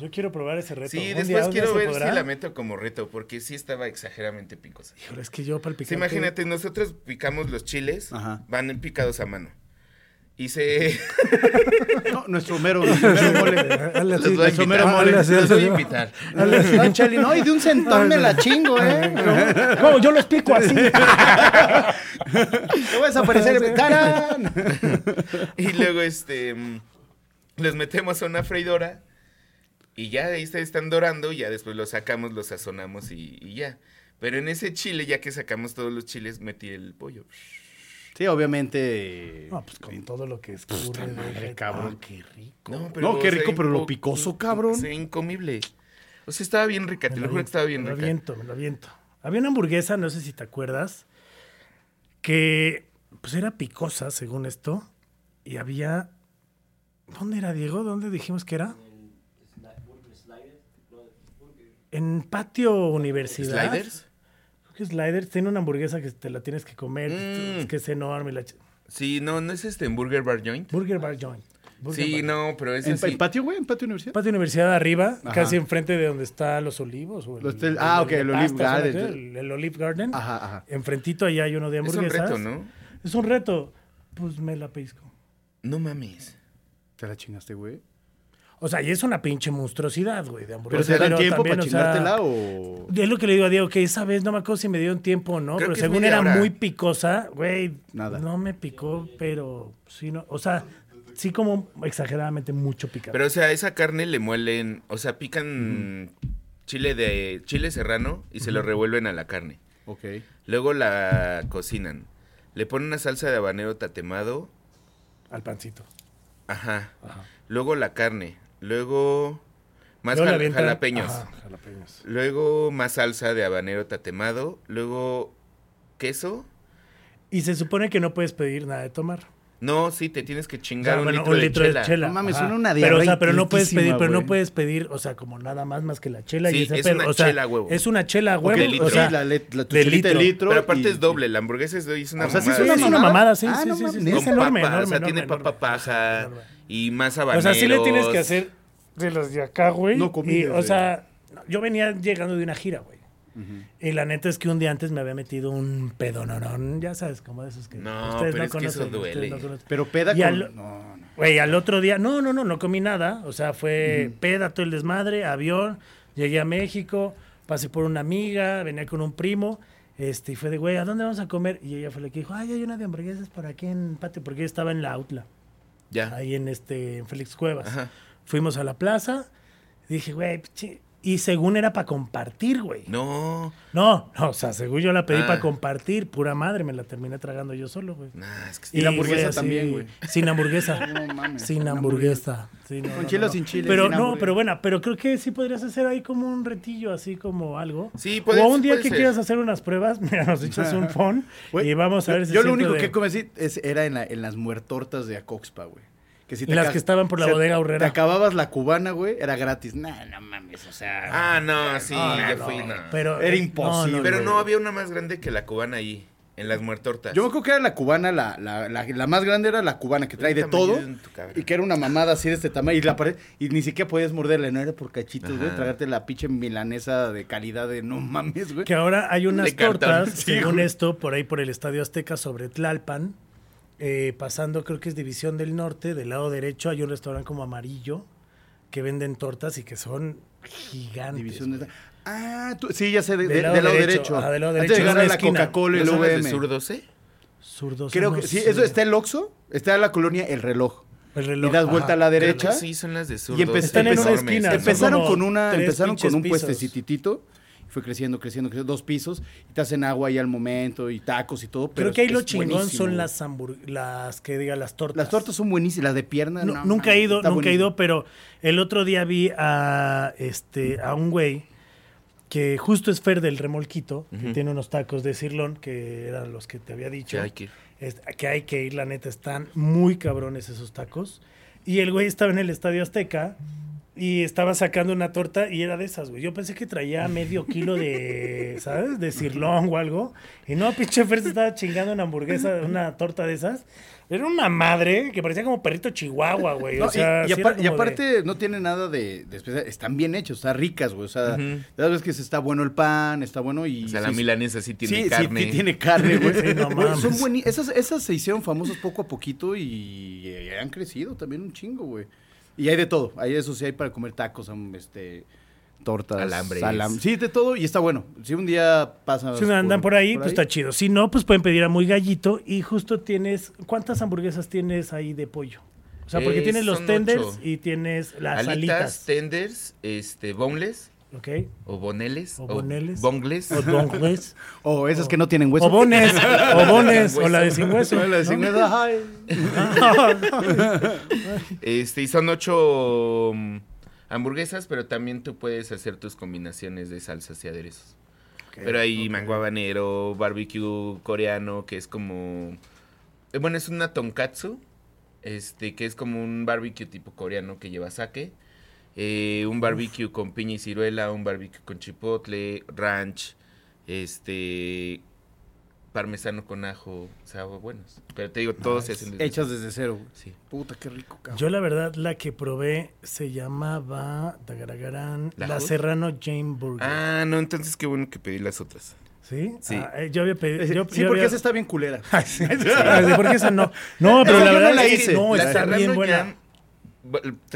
Yo quiero probar ese reto. Sí, ¿Un día- después quiero ver podrá? si la meto como reto, porque sí estaba exageradamente picosa. Híjole, es que yo para el Sí, picante... imagínate, nosotros picamos los chiles, Ajá. van picados a mano. Y se... No, nuestro mero, nuestro mero mole. Hazle así, Los voy a nuestro mero mole. Los voy a invitar. No, no, y de un centón me la chingo, ¿eh? ¿Cómo? Yo los pico así. Te voy a desaparecer. ¡Tarán! Y luego, este, mm, los metemos a una freidora y ya ahí está- están dorando, y ya después los sacamos, los sazonamos y, y ya. Pero en ese chile, ya que sacamos todos los chiles, metí el pollo. Sí, obviamente. No, pues con todo lo que escurre. madre, de- cabrón. Ah, qué rico. No, No, qué rico, pero lo picoso, cabrón. Sí, incomible. O sea, estaba bien rica, te Me lo juro que estaba bien me lo rica. aviento, me lo aviento. Había una hamburguesa, no sé si te acuerdas, que pues era picosa, según esto, y había... ¿Dónde era, Diego? ¿Dónde dijimos que era? En Patio Universidad. ¿Sliders? Creo que Sliders tiene una hamburguesa que te la tienes que comer, Mm. es que es enorme. La Sí, no, no es este en Burger Bar Joint. Burger Bar Joint. Burger Sí, Bar. no, pero es ¿En, así. en patio, güey? ¿En patio universidad? Patio Universidad arriba, Ajá. casi enfrente de donde está Los Olivos. o Los tel- ah, ok, el Olive Garden. El, el Olive Garden. Ajá, ajá. Enfrentito allá hay uno de Es un hamburguesas. reto, ¿no? Es un reto. Pues me la pisco. No mames. Te la chingaste, güey. O sea, y es una pinche monstruosidad, güey, de ¿Pero hamburguesa. te dan tiempo también, para o sea, chingártela o...? Es lo que le digo a Diego, que esa vez no me acuerdo si me dieron tiempo o no, Creo pero según era hora. muy picosa, güey, Nada. no me picó, pero sí, no, o sea, sí como exageradamente mucho picante. Pero, o sea, esa carne le muelen, o sea, pican chile de chile serrano y se lo revuelven a la carne. Ok. Luego la cocinan. Le ponen una salsa de habanero tatemado. Al pancito. Ajá. Ajá. Luego la carne. Luego más avientan-. Ajá, jalapeños. Luego más salsa de habanero tatemado. Luego queso. Y se supone que no puedes pedir nada de tomar. No, sí, te tienes que O chingar sea, un, bueno, litro, un de chela. de chela. No mames, ajá. suena una pero, o sea, diarrea pero no puedes pedir, pero no puedes pedir, o sea, como nada más más que la chela Sí, y ese es pedo. una o sea, chela huevo. Es una chela huevo. o sea, sí, la, la de litro. litro. Pero aparte y- es doble. La hamburguesa es, es una O sea, sí mamada. es una es una mamada. mamada, sí, Ah, sí, no sí, sí, mames. sí, Con Es enorme, papa, enorme, o sea, tiene papa Enorme. y más O habaneros. sea, sí le tienes que hacer de los de acá, güey. No comí, y, o sea, yo venía llegando de una gira, güey. Y la neta es que un día antes me había metido un pedononón, ya sabes, como de esos que No, ustedes pero no es que eso conocen. duele. ustedes no conocen. Pero peda Y con... al- No, no. Güey, al otro día, no, no, no, no comí nada. O sea, fue peda todo el desmadre, avión, llegué a México, pasé por una amiga, venía con un primo, este, y fue de, güey, ¿a dónde vamos a comer? Y ella fue la que dijo, ay, hay una de hamburguesas por aquí en patio, porque ella estaba en la Outla, Ya. ahí en este, en Félix Cuevas. Ajá. Fuimos a la plaza, dije, güey, pinche-". Y según era para compartir, güey. No. No, no, o sea, según yo la pedí Ah. para compartir, pura madre, me la terminé tragando yo solo, güey. Nah, es que Y la hamburguesa también, güey. Sin hamburguesa. No mames. Sin hamburguesa. Sí, no, ¿Con no, chile o no. sin chile? Pero Sin no, pero bueno, pero creo que sí podrías hacer ahí como un retillo, así como algo. Sí, puede- O un día que ser. quieras hacer unas pruebas, mira, nos echas un phone Güey, y vamos a ver si Yo lo único de- que es- era en, la- en las muertortas de Acoxpa, güey. Que si En las que estaban por la bodega. Te acababas la cubana, güey, era gratis. Nah, no mames, o sea... Ah, no, sí, ya no, fui, no. Pero, Era eh, imposible. Pero no había una más grande que la cubana ahí, en las muertortas. Yo me acuerdo que era la cubana, la, la, la, la más grande era la cubana, que trae de todo. Y que era una mamada así de este tamaño. Y, la pared, y ni siquiera podías morderla, no era por cachitos, güey. Tragarte la pinche milanesa de calidad de no mames, güey. Que ahora hay unas De cartón. tortas, Sí, según güey. esto, por ahí por el Estadio Azteca sobre Tlalpan, eh, pasando creo que es División del Norte, del lado derecho hay un restaurante como amarillo que venden tortas y que son gigantes. División de... Ah, tú- sí, ya sé, de- Del de- lado derecho, derecho. ajá, del lado Antes derecho, de en llegar a la. Coca-Cola y ¿No el de VM. zurdos, eh? Zurdos Creo son que sí, eso está el Oxxo, está en la colonia El Reloj. el reloj. y das vuelta Ajá. a la derecha. Sí, son las de zurdos. Y empe- Están en una empezaron- esquina, Empezaron con una, empezaron con un pisos. puestecititito. Fue creciendo, creciendo, creciendo, dos pisos. Y te hacen agua ahí al momento y tacos y todo. Pero Creo que ahí es- lo es chingón buenísimo, son las las que diga las tortas. Las tortas son buenísimas, las de pierna. No nunca he ido, nunca he ido, pero el otro día vi a este a un güey que justo es Fer del Remolquito, que tiene unos tacos de cirlón, que eran los que te había dicho. Ya hay que ir. Es- que hay que ir, la neta, están muy cabrones esos tacos. Y el güey estaba en el Estadio Azteca y estaba sacando una torta y era de esas, güey. Yo pensé que traía medio kilo de, ¿sabes? De cirlón o algo. Y no, pinche Fer se estaba chingando una hamburguesa, una torta de esas. Era una madre que parecía como perrito chihuahua, güey. No, o sea, y, y sí apar- y de- aparte no tiene nada de, de especial, están bien hechos, están ricas, güey. O sea, ya ves que se está bueno el pan, está bueno y... O sea, la milanesa sí tiene sí, carne. Sí, sí tiene carne, güey. Sí, no mames. son esas, esas se hicieron famosas poco a poquito y, eh, han crecido también un chingo, güey. Y hay de todo. Hay eso sí hay para comer tacos, este tortas, Alambres. salam- Sí, de todo y está bueno. Si un día pasan Si andan por ahí, pues está chido. Si no, pues pueden pedir a Muy Gallito y justo tienes... ¿Cuántas hamburguesas tienes ahí de pollo? O sea, porque Eh, tienes los tenders ocho. y tienes las Alitas, alitas. tenders, este, boneless ¿Ok? o boneles. O boneles. bongles. O donglets. O esas que no tienen hueso. O bones. O bones. O la de sin hueso. O la de sin hueso. Este, y son ocho mm, hamburguesas, pero también tú puedes hacer tus combinaciones de salsas y aderezos. pero hay mango habanero, barbecue coreano, que es como... eh, Bueno, es una tonkatsu, este, que es como un barbecue tipo coreano que lleva sake. Eh, un barbecue con piña y ciruela, un barbecue con chipotle, ranch, este... Parmesano con ajo, o sea, buenos. Pero te digo, todos se hacen desde Hechas desde cero. güey. Sí. Puta, qué rico, cabrón. Yo la verdad, la que probé se llamaba Tagaragarán, ¿La? Serrano Jane Burger. Ah, no, entonces qué bueno que pedí las otras. ¿Sí? sí. Ah, eh, yo había pedido... sí, yo- porque había- esa está bien culera. Sí. Sí, porque esa no. No, pero la yo no verdad la es que hice. no, La está Serrano bien buena.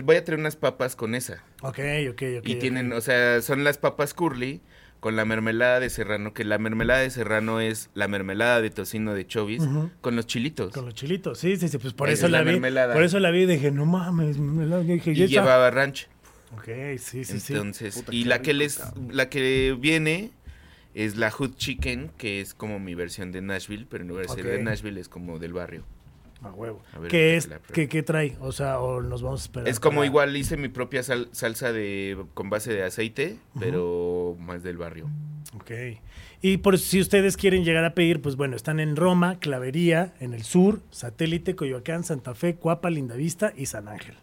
Voy a traer unas papas con esa. Ok, ok, ok. y tienen, o sea, son las papas curly con la mermelada de serrano, que la mermelada de serrano es la mermelada de tocino de chovis con los chilitos. Con los chilitos, sí, sí, sí, pues por Esa eso es la, la vi. mermelada. Por eso la vi y dije, no mames, mermelada. Dije, y ¿y llevaba ranch. Ok, sí, sí, sí. Entonces, Puta, y la que les cabrón. la que viene es la Hood Chicken, que es como mi versión de Nashville, pero en lugar de ser de Nashville es como del barrio. A huevo. A ver, ¿Qué es? ¿Qué, qué trae? O sea, o nos vamos a esperar. Es como para- igual hice mi propia sal- salsa de con base de aceite, pero más del barrio. Ok. Y por si ustedes quieren llegar a pedir, pues bueno, están en Roma, Clavería, en el sur, Satélite, Coyoacán, Santa Fe, Cuapa, Lindavista y San Ángel.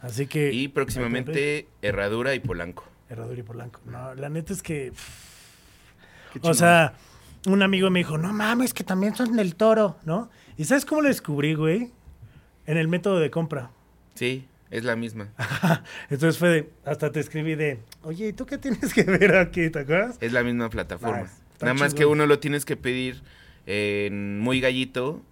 Así que. Y próximamente Herradura y Polanco. Herradura y Polanco. No, la neta es que. O sea, un amigo me dijo, no mames, que también son del toro, ¿no? ¿Y sabes cómo lo descubrí, güey? En el método de compra. Sí, es la misma. Entonces fue de, hasta te escribí de, oye, ¿y tú qué tienes que ver aquí? ¿Te acuerdas? Es la misma plataforma. Nice. Está Nada más que uno lo tienes que pedir en Muy Gallito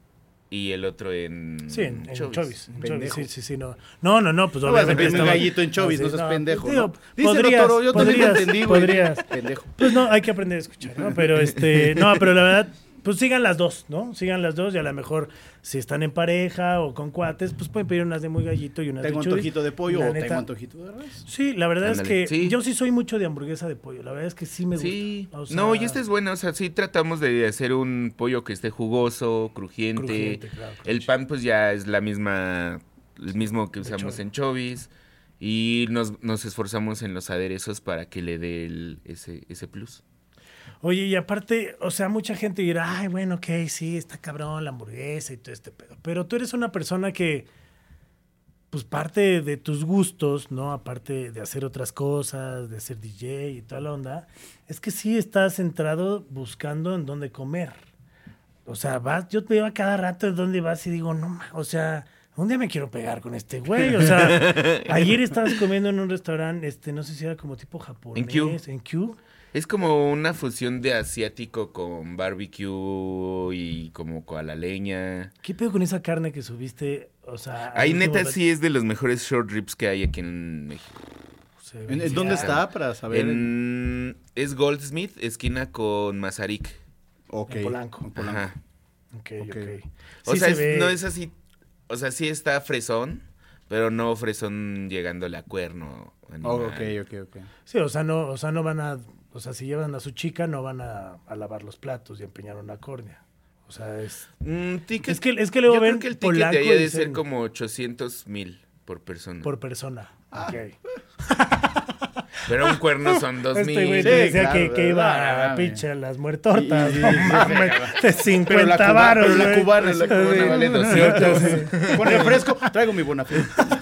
y el otro en Sí, en, en Chovis. Sí, sí, sí, no. No, no, no, pues No vas a obviamente pedir un estaba- gallito en Chovis, no sí, seas pendejo, digo, ¿no? Díselo, podrías, Toro, yo también lo podrías, entendí, güey. Podrías. Pendejo. Pues no, hay que aprender a escuchar, ¿no? Pero este, no, pero la verdad, pues sigan las dos, ¿no? Sigan las dos y a lo mejor si están en pareja o con cuates, pues pueden pedir unas de muy gallito y unas Tengo de Chovis. antojito de pollo La o neta, tengo antojito de res. Sí, la verdad es que sí. yo sí soy mucho de hamburguesa de pollo. La verdad es que sí me gusta. Sí, O sea, no, y esta es buena, o sea, sí tratamos de hacer un pollo que esté jugoso, crujiente. Crujiente, claro, el pan pues ya es la misma, el mismo que usamos en Chovis. Y nos, nos esforzamos en los aderezos para que le dé el- ese, ese plus. Oye, y aparte, o sea, mucha gente dirá, ay, bueno, ok, sí, está cabrón la hamburguesa y todo este pedo. Pero tú eres una persona que, pues parte de tus gustos, ¿no? Aparte de hacer otras cosas, de ser DJ y toda la onda, es que sí estás centrado buscando en dónde comer. O sea, vas, yo te veo a cada rato de dónde vas y digo, no, o sea, un día me quiero pegar con este güey. O sea, ayer estabas comiendo en un restaurante, este, no sé si era como tipo japonés. Q. En Q. Es como una fusión de asiático con barbecue y como con a la leña. ¿Qué pedo con esa carne que subiste? O sea, Ahí neta sí es de los mejores short ribs que hay aquí en México. ¿En, dónde está para saber? En- es Goldsmith, esquina con Mazarik. Ok. En Polanco. en Polanco. Ajá. Ok, Ok. ok. O Sí sea, se es- ve- no es así. O sea, sí está fresón, pero no fresón llegándole a cuerno. Oh, ok, ok, ok. Sí, o sea, no, o sea, no van a, o sea, si llevan a su chica, no van a, a lavar los platos y a empeñar una córnea. O sea, es. Mm, ticket- Es que, es que luego yo ven creo que el ticket de ahí ha y de ser como 800 mil por persona. por persona. Ah. Ok. Pero un cuerno son dos Este mil. Sí, decía claro, que, que iba ah, a pinche las muertortas. Y- y- no de Pero la 50 cuba- varos, pero la cubana, la cubana Sí. vale 200. Con refresco, traigo mi buena fe.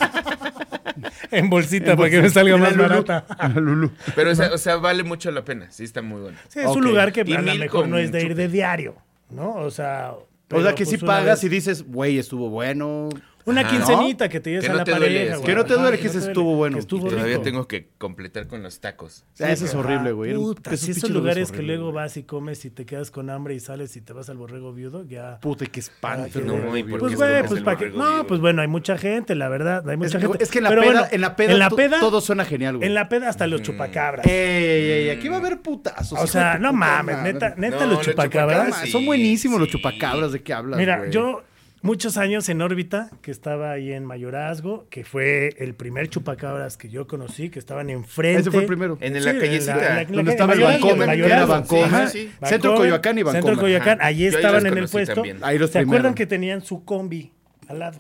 En bolsita para que me salga más Lulú. barata. Lulú. Pero, o sea, o sea, vale mucho la pena. Sí, está muy bueno. Sí, es Ok. un lugar que Y a lo mejor no es de ir de diario, ¿no? O sea... O sea que pues, si pagas vez- y dices, güey, estuvo bueno. Una Ajá. quincenita que te lleves a no la duele pareja, güey. Que no te duele que ese estuvo bueno. que estuvo Y todavía rico. tengo que completar con los tacos. Eso es horrible, güey. Puta, Esos si esos lugares que luego güey. vas y comes y te quedas con hambre y sales y te vas al borrego viudo, ya... Puta, qué espanto. No, güey. ¿y por Pues güey, pues para que... No, pues bueno, hay mucha gente, la verdad, hay mucha Es, gente. es que en la, Pero peda, bueno, en la peda, en la to- peda, todo suena genial, güey. en la peda hasta los chupacabras. Ey, ey, ey, aquí va a haber putazos. o sea, no mames, neta, neta los chupacabras. Son buenísimos los chupacabras, ¿de qué hablas, Mira, güey? yo muchos años en órbita, que estaba ahí en Mayorazgo, que fue el primer chupacabras que yo conocí, que estaban enfrente. Ese fue el primero. En Sí, la callecita. la- Donde estaba el Bancomer, que era Bancomer. Sí, sí, sí. Centro Coyoacán y Centro Bancomer. Coyoacán, Ajá. allí Yo ahí estaban en el puesto. también. Ahí los ¿Se acuerdan que tenían su combi al lado?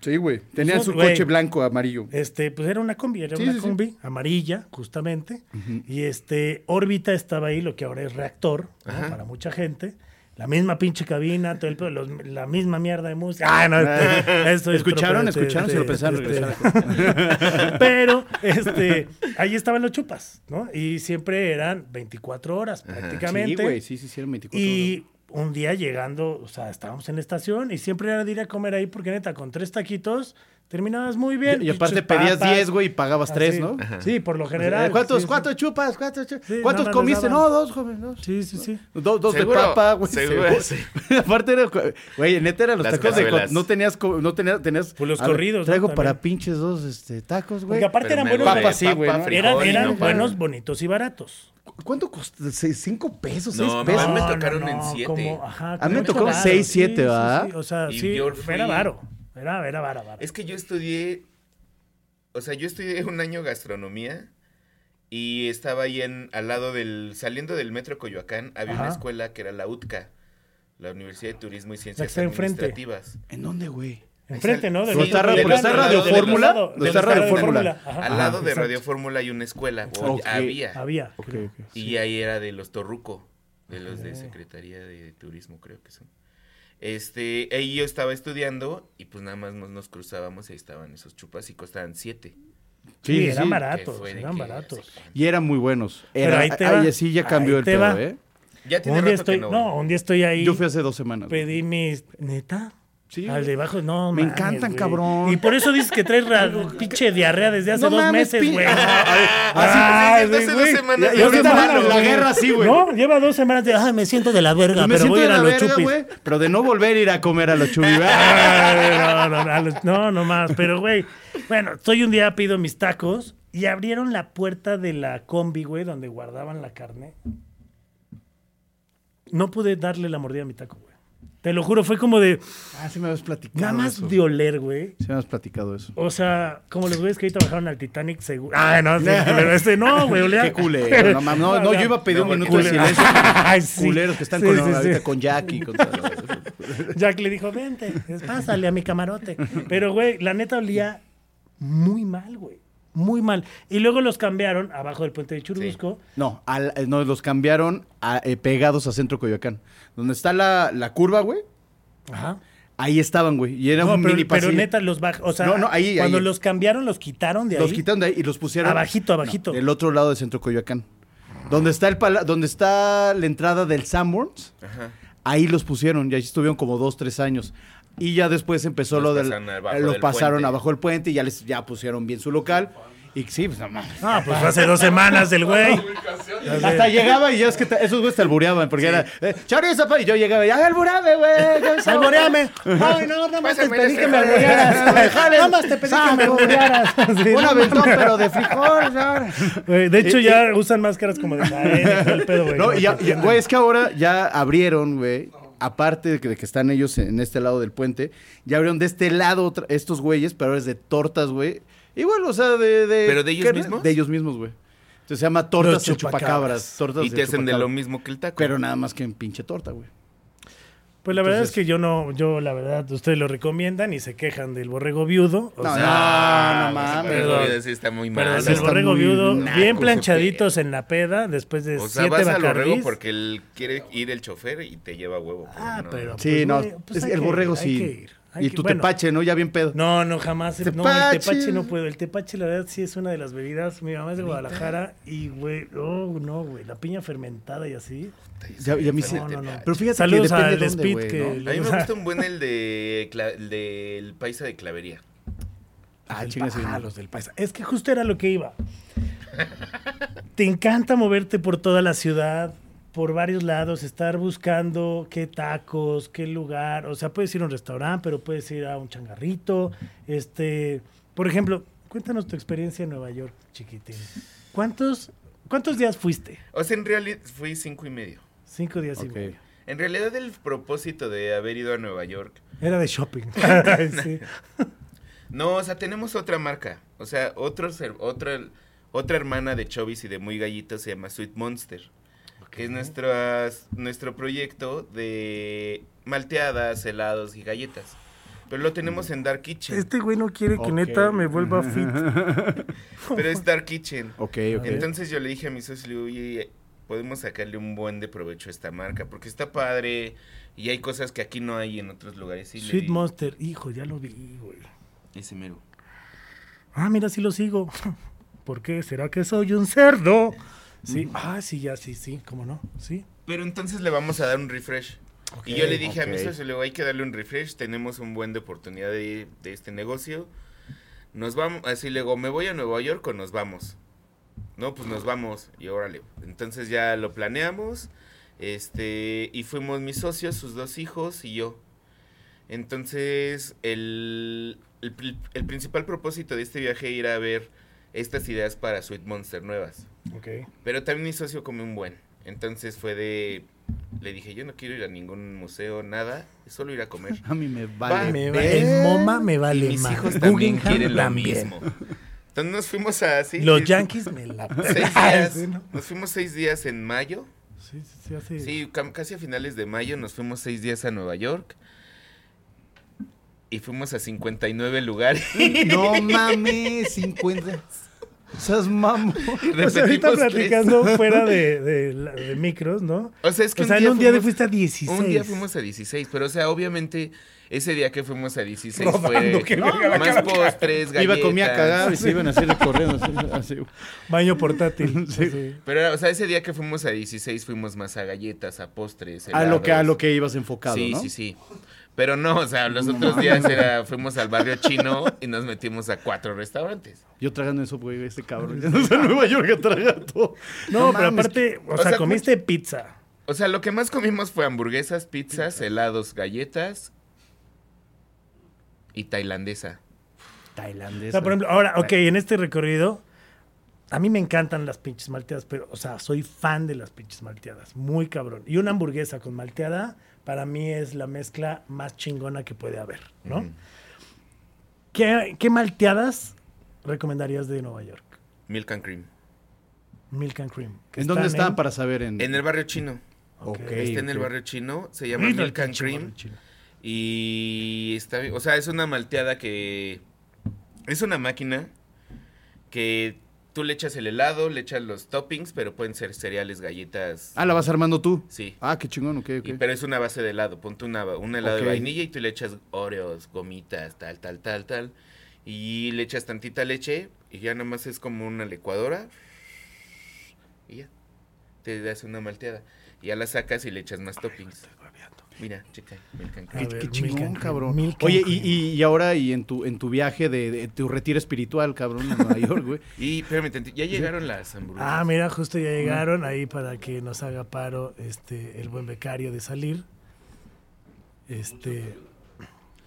Sí, güey. Tenían su coche blanco, amarillo. Este, pues era una combi, era Sí, una sí, sí. combi amarilla, justamente. Y este, órbita estaba ahí, lo que ahora es reactor, ¿no? para mucha gente. La misma pinche cabina, todo el pedo, los- la misma mierda de música. Ah, no, este, esto es ¿Escucharon? ¿Escucharon? este, Se lo pensaron este. Pero, este, ahí estaban los chupas, ¿no? Y siempre eran 24 horas prácticamente. Sí, güey. Sí, sí, sí, eran 24 horas. Y un día llegando, o sea, estábamos en la estación y siempre era de ir a comer ahí porque neta, con tres taquitos terminabas muy bien. Y, y aparte pedías papas, 10, güey, y pagabas 3, así. ¿no? Sí, por lo general. Eh, ¿Cuántos, sí, sí. ¿Cuántos chupas? ¿Cuántos, chupas? Sí, ¿Cuántos más comiste? No, dos, joven, dos. Sí, sí, sí. Dos, dos de Seguro, papa, güey. seguro, Sí. sí. Aparte era, güey, neta eran los Las tacos de cazuelas. co- no tenías no tenías tenías Pues los ver, corridos, ¿no? Traigo También. para pinches dos este tacos, güey. Porque aparte Pero eran buenos, Papas, sí, papa, güey, ¿no? frijol eran, eran no buenos, bonitos y baratos. ¿Cuánto costó? ¿Cinco pesos? ¿Seis No, pesos? a mí me tocaron en siete. como- ajá, A mí me tocaron seis, sí, siete, sí, sí, O sea, Y sí, era varo. Era, era vara, vara. Es que yo estudié, o sea, yo estudié un año gastronomía y estaba ahí en, al lado del, saliendo del metro Coyoacán, había una escuela que era la UTCA, la Universidad de Turismo y La Ciencias que está enfrente. Administrativas. ¿En dónde, güey? Enfrente, ¿no? ¿Pero está, Radio Fórmula? del- ¿Dónde del- está Radio Fórmula? Al Ajá, lado de exacto. Radio Fórmula hay una escuela, o Ok. había, Había. Y ahí era de los Torruco, de los de Secretaría de Turismo, creo que son. Este, ahí yo estaba estudiando y pues nada más nos, nos cruzábamos y ahí estaban esos chupas y costaban siete. Sí, Sí, eran sí. baratos, Que eran que baratos. Y eran muy buenos. Pero Era, ahí te ay, va. sí, ya cambió Ahí el pedo, va. ¿eh? Ya tiene Un día rato que estoy, no. no, un día estoy ahí. Yo fui hace dos semanas. Pedí mis. ¿Neta? Sí, Al güey. debajo, no. Me mames, encantan, güey. cabrón. Y por eso dices que traes ra- pinche diarrea desde hace No dos mames, meses, güey. Ah, Ah, sí, sí, sí, hace dos semanas. Ya ahorita dos la- semanas, la guerra sí, güey. No, lleva dos semanas de, ay, me siento de la verga, Me pero voy a ir a de los chupis. Pero de no volver a ir a comer a los chubis. Ay, no, no, no, los- no, no más. Pero, güey, bueno, estoy un día, pido mis tacos y abrieron la puerta de la combi, güey, donde guardaban la carne. No pude darle la mordida a mi taco, güey. Te lo juro, fue como de, Ah, sí me habías platicado nada más eso. de oler, güey. Sí me habías platicado eso. O sea, como los güeyes que ahorita bajaron al Titanic, seguro. Ah, no, sí, pero este no, güey, olía. Qué culero. No, mames, no, no, yo iba a pedir un minuto de silencio. Ay, sí. Culeros que están Sí, con, sí, sí. ahorita con Jackie. Con todo. Jack le dijo, vente, pásale a mi camarote. Pero, güey, la neta olía muy mal, güey. Muy mal. Y luego los cambiaron abajo del puente de Churubusco. No, al- eh, no, los cambiaron a, eh, pegados a Centro Coyoacán. Donde está la, la curva, güey. Ajá. Ahí estaban, güey. Y era No, un pero, mini pero pasillo. neta los baj... O sea, No, no, ahí, cuando ahí. los cambiaron, los quitaron de ahí. Los quitaron de ahí y los pusieron. Abajito, abajito. No, del otro lado de Centro Coyoacán. Donde está el pala- donde está la entrada del Sanborns, Ajá. ahí los pusieron, y ahí estuvieron como dos, tres años. Y ya después empezó Los lo del. Los pasaron puente. abajo del puente y ya les ya pusieron bien su local. Y sí, pues no mames. Ah, pues fue hace dos semanas del güey. Hasta llegaba y ya es que esos güeyes te albureaban, porque era, eh, chorizo, pa", y yo llegaba y, ¡ay, albureame, güey! Alboreame. Ay, no, nada más te pedí que me. Jale. Nada más te pedí que me. Sí, Un no aventón, pero de frijol, de hecho, ya usan máscaras como de el pedo, güey. No, y güey, es que ahora ya abrieron, güey. Aparte de que, de que están ellos en este lado del puente, ya abrieron de este lado otra- estos güeyes, pero ahora es de tortas, güey. Igual, o sea, de. de ¿Pero de ellos ¿qué? mismos? De ellos mismos, güey. Entonces se llama tortas de chupacabras. chupacabras. Tortas Y te hacen de lo mismo que el taco. Pero nada más que en pinche torta, güey. Pues la verdad Entonces- es que yo no, yo la verdad, ustedes lo recomiendan y se quejan del borrego viudo. o No, sea, no, no pues, mames. Perdón. sí está muy mal. pero el borrego viudo, naco bien planchaditos en la peda, después de O sea, siete vas al borrego porque él quiere ir el chofer y te lleva huevo. Ah, no. pero Sí, pues, no, pues el que borrego hay sí. que ir, y que- tu bueno, tepache, ¿no? Ya bien pedo. No, no, jamás. No, el Tepache. tepache no puedo. El tepache, la verdad, sí es una de las bebidas. Mi mamá es de Guadalajara y, güey, oh, no, güey. La piña fermentada y así. Ya, ya me hice- No, no, no. Pero fíjate Saludos que depende al de dónde, Speed güey, que- ¿no? A mí me gusta un buen el de el del paisa de clavería. Ah, chingas. ah, los del paisa. Es que justo era lo que iba. Te encanta moverte por toda la ciudad, por varios lados, estar buscando qué tacos, qué lugar. O sea, puedes ir a un restaurante, pero puedes ir a un changarrito. Este, por ejemplo, cuéntanos tu experiencia en Nueva York, chiquitín. ¿Cuántos, cuántos días fuiste? O sea, en realidad fui cinco y medio. Cinco días y medio. En realidad el propósito de haber ido a Nueva York. Era de shopping. Sí. No, o sea, tenemos otra marca. O sea, otro, otra, otra hermana de Chovis y de Muy Gallitos se llama Sweet Monster. Que es nuestras- nuestro proyecto de malteadas, helados y galletas. Pero lo tenemos en Dark Kitchen. Este güey no quiere que neta me vuelva fit. Pero es Dark Kitchen. Ok, ok. Entonces yo le dije a mi socio, oye, podemos sacarle un buen de provecho a esta marca, porque está padre y hay cosas que aquí no hay en otros lugares. Y Sweet Monster, hijo, ya lo vi, güey. Ese mero. Ah, mira, sí lo sigo. ¿Por qué? ¿Será que soy un cerdo? Sí, ah, sí, ya, sí, sí, ¿cómo no? Sí. Pero entonces le vamos a dar un refresh. y yo le dije a mi socio, le digo, hay que darle un refresh, tenemos un buen de oportunidad de, de este negocio. Nos vamos, así le digo, ¿me voy a Nueva York o nos vamos? No, pues nos vamos, y órale. Entonces ya lo planeamos, este, y fuimos mis socios, sus dos hijos y yo. Entonces, el, el, el principal propósito de este viaje era ver estas ideas para Sweet Monster nuevas. Ok. Pero también mi socio come un buen. Entonces fue de... Le dije, yo no quiero ir a ningún museo, nada. Solo ir a comer. A mí me vale. Me el MoMA me y vale mis más. hijos también Guggenheim quieren lo también. mismo. Entonces nos fuimos a... sí, Los sí, Yankees me la Seis. Nos fuimos seis días en mayo. Sí, sí, sí, Sí, casi a finales de mayo nos fuimos seis días a Nueva York. Y fuimos a 59 lugares. No mames, 50. Seas mamo. O sea, ahorita Repetimos tres. platicando fuera de, de, la- de micros, ¿no? O sea, es que O sea, en un día fuimos- fuiste a 16. Un día fuimos a 16, pero o sea, obviamente ese día que fuimos a 16 Rodando, fue la más cara. postres, galletas. Iba comía cagado y se iban así recorriendo. así, así. Baño portátil. sí. Pero o sea, ese día que fuimos a 16 fuimos más a galletas, a postres, A lo que a helados. lo que ibas enfocado, Sí, ¿no? sí, sí. Pero no, o sea, los otros días era, fuimos al barrio chino y nos metimos a cuatro restaurantes. Yo tragando eso, güey, este cabrón. Ya no sé en Nueva York a tragar todo. No, pero mames, aparte, o, o sea, sea, comiste pizza. O sea, lo que más comimos fue hamburguesas, pizzas, helados, galletas y tailandesa. Tailandés. O sea, por ejemplo, ahora, ok, en este recorrido, a mí me encantan las pinches malteadas, pero, o sea, soy fan de las pinches malteadas, muy cabrón. Y una hamburguesa con malteada, para mí es la mezcla más chingona que puede haber, ¿no? ¿Qué, qué malteadas recomendarías de Nueva York? Milk and cream. Milk and Cream. ¿En dónde están estaban para saber? En, En el barrio chino. Ok, Está en el barrio chino, se llama Milk and Cream. chino. Y está, bien, o sea, es una malteada que es una máquina que tú le echas el helado, le echas los toppings, pero pueden ser cereales, galletas. Ah, ¿la vas armando tú? Sí. Ah, qué chingón, ok, ok. Y- pero es una base de helado, ponte una, un helado de vainilla y tú le echas oreos, gomitas, tal, tal, tal, tal. Y le echas tantita leche y ya nada más es como una licuadora. Y ya. Te das una malteada. Ya la sacas y le echas más toppings. Mira, checa. milk and A cream. Qué, ver, qué chingón, cabrón. Milk and Oye, y, y, y ahora y en tu en tu viaje de, de tu retiro espiritual, cabrón, en Nueva York, güey. Y espérame, ya llegaron las hamburguesas. Ah, mira, justo ya llegaron ahí para que nos haga paro este el buen becario de salir. Este,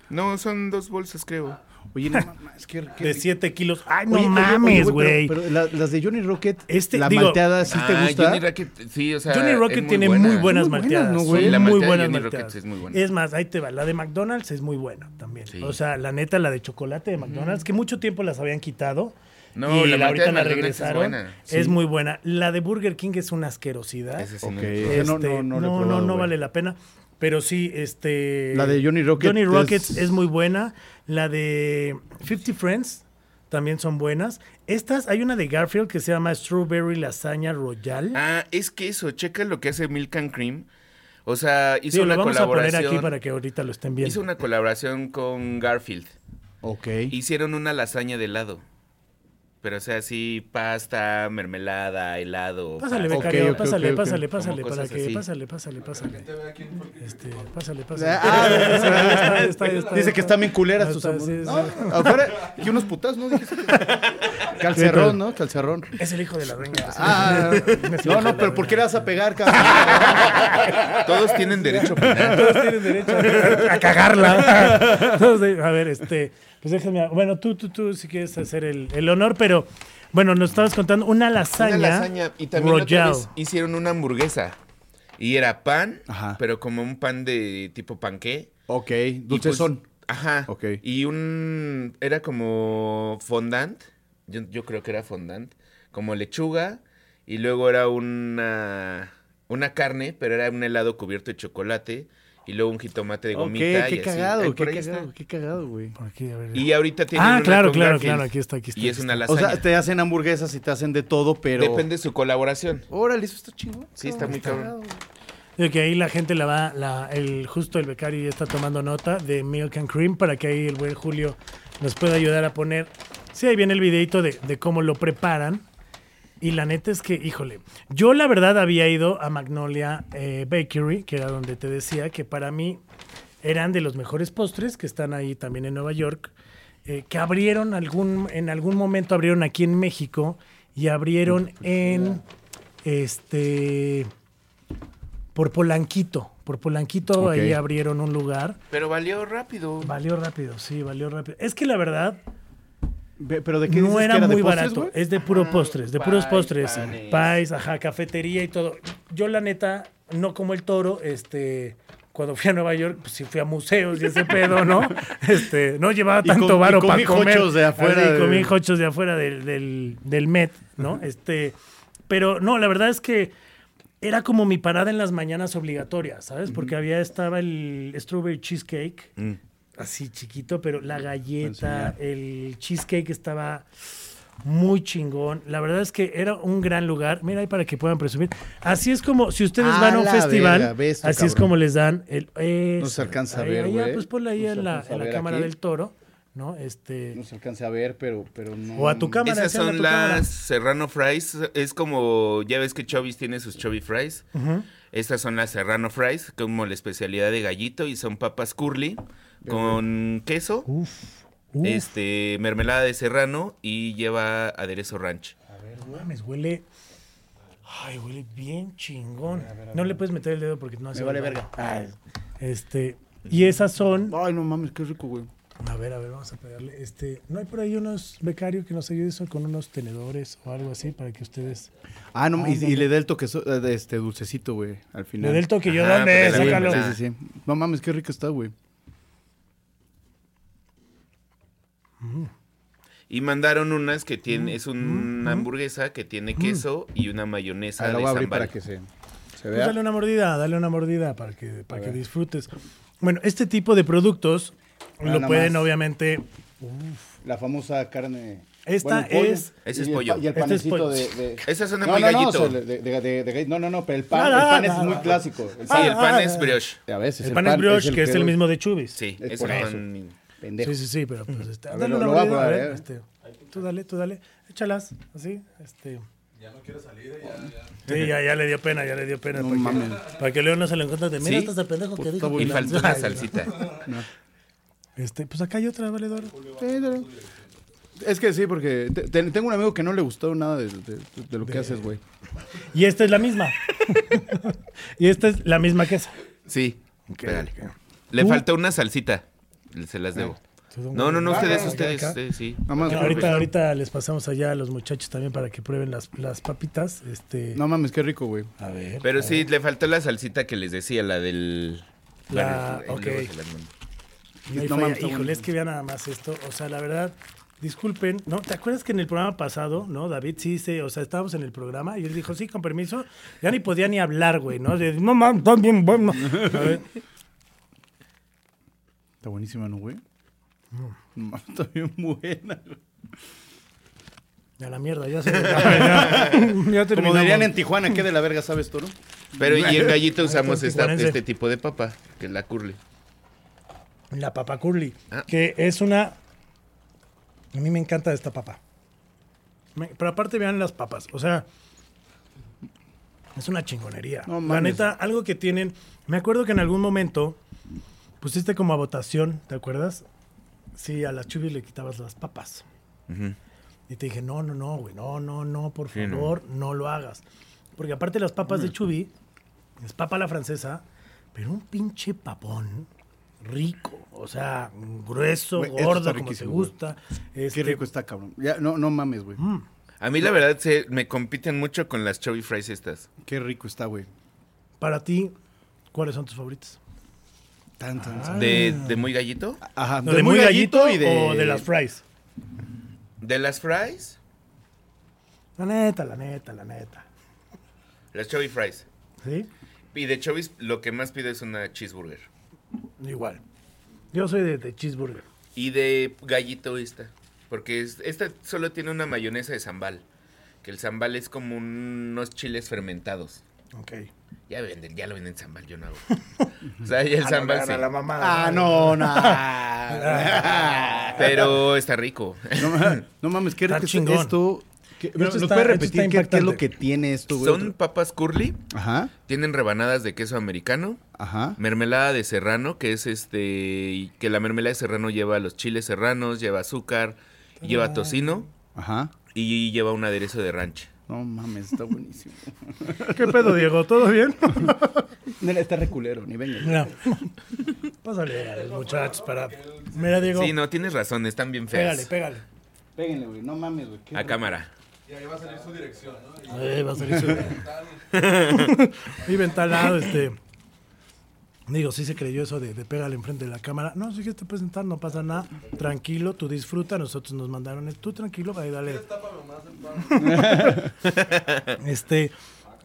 No, son dos bolsas, creo. Oye, no mames, es que... que- de 7 kilos. Ay, no Oye, mames, pero- güey. Pero, la- las de Johnny Rocket, Este, la digo, malteada, ¿sí te Ah, gusta? Johnny Rocket, sí, o sea, Johnny Rocket muy tiene buena. muy buenas Muy buenas, malteadas. ¿no, son güey? La muy buenas Johnny malteadas. Rocket es muy buena. Es más, ahí te va. La de McDonald's es muy buena también. Sí. O sea, la neta, la de chocolate de McDonald's, que mucho tiempo las habían quitado. No, y la la ahorita la es regresaron. buena. Es Sí. muy buena. La de Burger King es una asquerosidad. Esa sí Ok. no- Ese no- Este, no- no probado, vale la pena. Pero sí, este. La de Johnny Rocket Johnny es- Rockets es... muy buena. La de 50 Friends también son buenas. Estas, hay una de Garfield que se llama Strawberry Lasaña Royal. Ah, es que eso, checa lo que hace Milk and Cream. O sea, hizo lo una vamos a poner colaboración. aquí para que ahorita lo estén viendo. Hizo una colaboración con Garfield. Ok. Hicieron una lasaña de helado. Pero o sea, sí, pasta, mermelada, helado. Pásale. Ok, becario, ok, pásale, ok, ok. pásale, Como pásale, para que, así. pásale, pásale, pásale. Este, pásale, pásale. Ah, está, está, está, Dice que está. están bien culeras tus amores. sí, No, afuera, y unos putas, ¿no? Calcerrón, ¿no? Calcerrón. Es el hijo de la reina. Ah, no, no, pero ¿por qué le vas a pegar, cabrón? Todos tienen derecho a opinar. Todos tienen derecho a, a cagarla. A ver, este, pues déjame. Bueno, tú, tú, tú, si quieres hacer el, el honor, pero bueno, nos estabas contando una lasaña. Una lasaña. Y también otra Royal. vez hicieron una hamburguesa. Y era pan, Ajá. pero como un pan de tipo panqué. Ok, Y dulces pues- son. Ajá. Ok. Y un. Era como fondant. Yo, yo creo que era fondant. Como lechuga. Y luego era una. Una carne, pero era un helado cubierto de chocolate. Y luego un jitomate de gomita. y qué cagado, por qué cagado, qué cagado, güey. Y ahorita tienen Ah, una claro, claro, claro, aquí está, aquí está. Y aquí es una O lasaña. sea, te hacen hamburguesas y te hacen de todo, pero... Depende de su colaboración. Órale, eso está chingón. Sí, está muy cabrón. Digo que ahí la gente la va, la, el, justo el becario ya está tomando nota de Milk and Cream para que ahí el buen Julio nos pueda ayudar a poner. Sí, ahí viene el videito de, de cómo lo preparan. Y la neta es que, híjole, yo la verdad había ido a Magnolia eh, Bakery, que era donde te decía que para mí eran de los mejores postres que están ahí también en Nueva York, eh, que abrieron algún, en algún momento abrieron aquí en México y abrieron en este por Polanquito. Por Polanquito ahí abrieron un lugar. Pero valió rápido. Valió rápido, sí, valió rápido. Es que la verdad Ve- ¿Pero de qué no dices que era de muy postres, barato. güey? Es de puro postres, de puros pies, postres. panes. Pais, ajá, cafetería y todo. Yo la neta, no como el toro, este... Cuando fui a Nueva York, pues sí fui a museos y ese pedo, ¿no? Este, no llevaba tanto varo para comer. jochos de afuera Así, de- comí jochos de afuera del, del, del Met, ¿no? Este, pero no, la verdad es que era como mi parada en las mañanas obligatoria, ¿sabes? Porque había, estaba el strawberry cheesecake, Mm. Así chiquito, pero la galleta, el cheesecake estaba muy chingón. La verdad es que era un gran lugar. Mira ahí para que puedan presumir. Así es como, si ustedes A van a un festival, así es como les dan el... No se alcanza a ver, ahí, güey. Pues ponle ahí en la, en cámara aquí. del toro, ¿no? Este... No se alcanza a ver, pero, pero no... O a tu cámara. Esas son cámara. las Serrano Fries. Es como, ya ves que Chubby's tiene sus Chubby Fries. Estas son las Serrano Fries, como la especialidad de gallito. Y son papas curly con queso, Uf, uf. este mermelada de serrano y lleva aderezo ranch. No mames, huele. Ay, huele bien chingón. No le puedes meter el dedo porque no hace. Me vale verga. Ay, Este. Y esas son. Ay, no mames, qué rico, güey. A ver, a ver, vamos a pegarle. Este. ¿No hay por ahí unos becarios que nos ayuden eso con unos tenedores o algo así para que ustedes. Ah, no, y, Ah, y le dé el toque so- eh, de este dulcecito, güey, al final. Le dé el toque yo, Ajá, ¿dónde? Sácalo. sí, sí, sí. No mames, qué rico está, güey. Y mandaron unas que tiene, es una hamburguesa que tiene queso y una mayonesa Ah, la de voy a abrir para que se, se Pues vea. dale una mordida, dale una mordida para que, para que disfrutes. Bueno, este tipo de productos Nada lo pueden, más. obviamente. La famosa carne... Esta el pollo. es- Ese es y el pollo. Y el Este es panecito pollo. de, de- Esa suena no, muy no, no, gallito. o sea, de- de- de- de- no, no, no, pero el pan, No, el no, pan no, es no. muy clásico. El Sí, pan- el pan ah, es brioche. A veces El pan es brioche, que es el mismo de Chubis. Sí, Es es pan- Pendejo. Sí, sí, sí, pero pues este, A ver, lo- una lo voy a ver, eh. este, tú dale, tú dale, échalas, así, este. Ya no quiero salir, ya, Sí, ya, ya le dio pena, ya le dio pena. No para, mames. que, para que Leo no se lo encuentre de, mira, Sí. es el pendejo que dijo. Y faltó una salsita. Este, pues acá hay otra, valedor. Sí, no. Es que sí, porque te- te- tengo un amigo que no le gustó nada de, de- de lo que haces, güey. Y esta es la misma. y esta es la misma que esa. Sí. Le faltó una salsita. Se las debo. No, no, no, ustedes, ustedes, sí. Ahorita, ahorita les pasamos allá a los muchachos también para que prueben las, las papitas. Este, No mames, qué rico, güey. a ver. Pero sí, le faltó la salsita que les decía, la del... La- ok. No hay No falla. mames, Híjole, es que vean nada más esto. O sea, la verdad, disculpen, ¿no? ¿Te acuerdas que en el programa pasado, ¿no? David sí se, o sea, estábamos en el programa y él dijo, sí, con permiso. Ya ni podía ni hablar, güey, ¿no? De, no mames, están bien bueno. A ver, Está buenísima, ¿no, güey? No, está bien buena. güey. Ya la mierda, ya se ya, ya, Como dirían en Tijuana, ¿qué de la verga sabes tú, no? Pero y en gallito usamos esta- este tipo de papa, que es la curly. La papa curly, Ah. que es una... A mí me encanta esta papa. Me- Pero aparte vean las papas, o sea, es una chingonería. No La neta, algo que tienen... Me acuerdo que en algún momento pusiste como a votación, ¿te acuerdas? Sí, a la Chubi le quitabas las papas. Y te dije, no, no, no, güey, no, no, no, por Sí, no. favor, no. lo hagas. Porque aparte las papas de Chubí, es papa a la francesa, pero un pinche papón rico, o sea, grueso, está gordo, como te gusta. Qué Este, rico está, cabrón. Ya, no, no mames, güey. A mí la verdad se, me compiten mucho con las chubby fries estas. Qué rico está, güey. Para ti, ¿cuáles son tus favoritos? Tan, tan, tan. De, de muy gallito. Ajá, ¿No, ¿De muy gallito, y de... o de las fries? De las fries, La neta, la neta, la neta. las chubby fries. ¿Sí? Y de chubby lo que más pido es una cheeseburger. Igual. Yo soy de, de cheeseburger. Y de gallito esta. Porque es- esta solo tiene una mayonesa de zambal. Que el zambal es como unos chiles fermentados. Ok. Ya venden, ya lo venden zambal, yo no hago. O sea, ya el zambal sí. Ah, no, no. Pero está rico. no, ma- no mames, qué rico chingón. esto. ¿Qué- Esto ¿Nos está- puede repetir qué, qué es lo que tiene esto, güey? Son papas curly, Ajá, tienen rebanadas de queso americano, ajá. mermelada de serrano, que es este, que la mermelada de serrano lleva los chiles serranos, lleva azúcar, lleva tocino Ajá. y lleva un aderezo de ranch. No mames, está buenísimo. ¿Qué pedo, Diego? ¿Todo bien? Mira, está reculero, ni venga. Mira. Pásale a los muchachos para... Mira, Diego. Sí, no, tienes razón, están bien Pégale, feas. pégale. Péguenle, güey, no mames, güey. qué A rico. cámara. Eh, va a salir su... Vive entalado, este... Digo, sí se creyó eso de, de pégale enfrente de la cámara. No, si quieres te presentar, no pasa nada. Tranquilo, tú disfruta. Nosotros nos mandaron... esto. Tú tranquilo, ahí dale. este...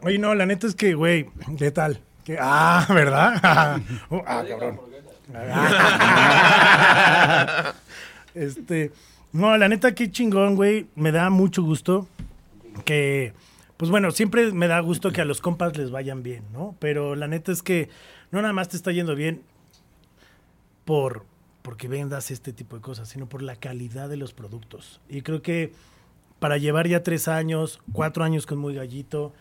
Oye, no, la neta es que, güey, ¿qué tal? ¿Qué- Ah, ¿verdad? Oh, ah, cabrón. Este, no, la neta, qué chingón, güey. Me da mucho gusto que, pues bueno, siempre me da gusto que a los compas les vayan bien, ¿no? Pero la neta es que no nada más te está yendo bien por porque vendas este tipo de cosas, sino por la calidad de los productos. Y creo que para llevar ya tres años, cuatro años con Muy Gallito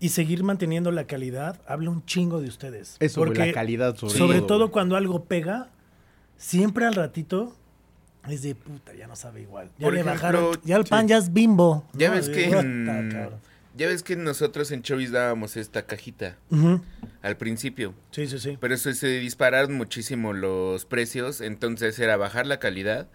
y seguir manteniendo la calidad, habla un chingo de ustedes. Eso, güey, la calidad sobre sobre todo, cuando algo pega, siempre al ratito es de puta, ya no sabe igual. Ya Por le ejemplo, bajaron, ya el pan ya es bimbo. Ya ¿no? ves que. Ya ves que nosotros en Chovis dábamos esta cajita al principio. Sí, sí, sí. Pero eso se dispararon muchísimo los precios, entonces era bajar la calidad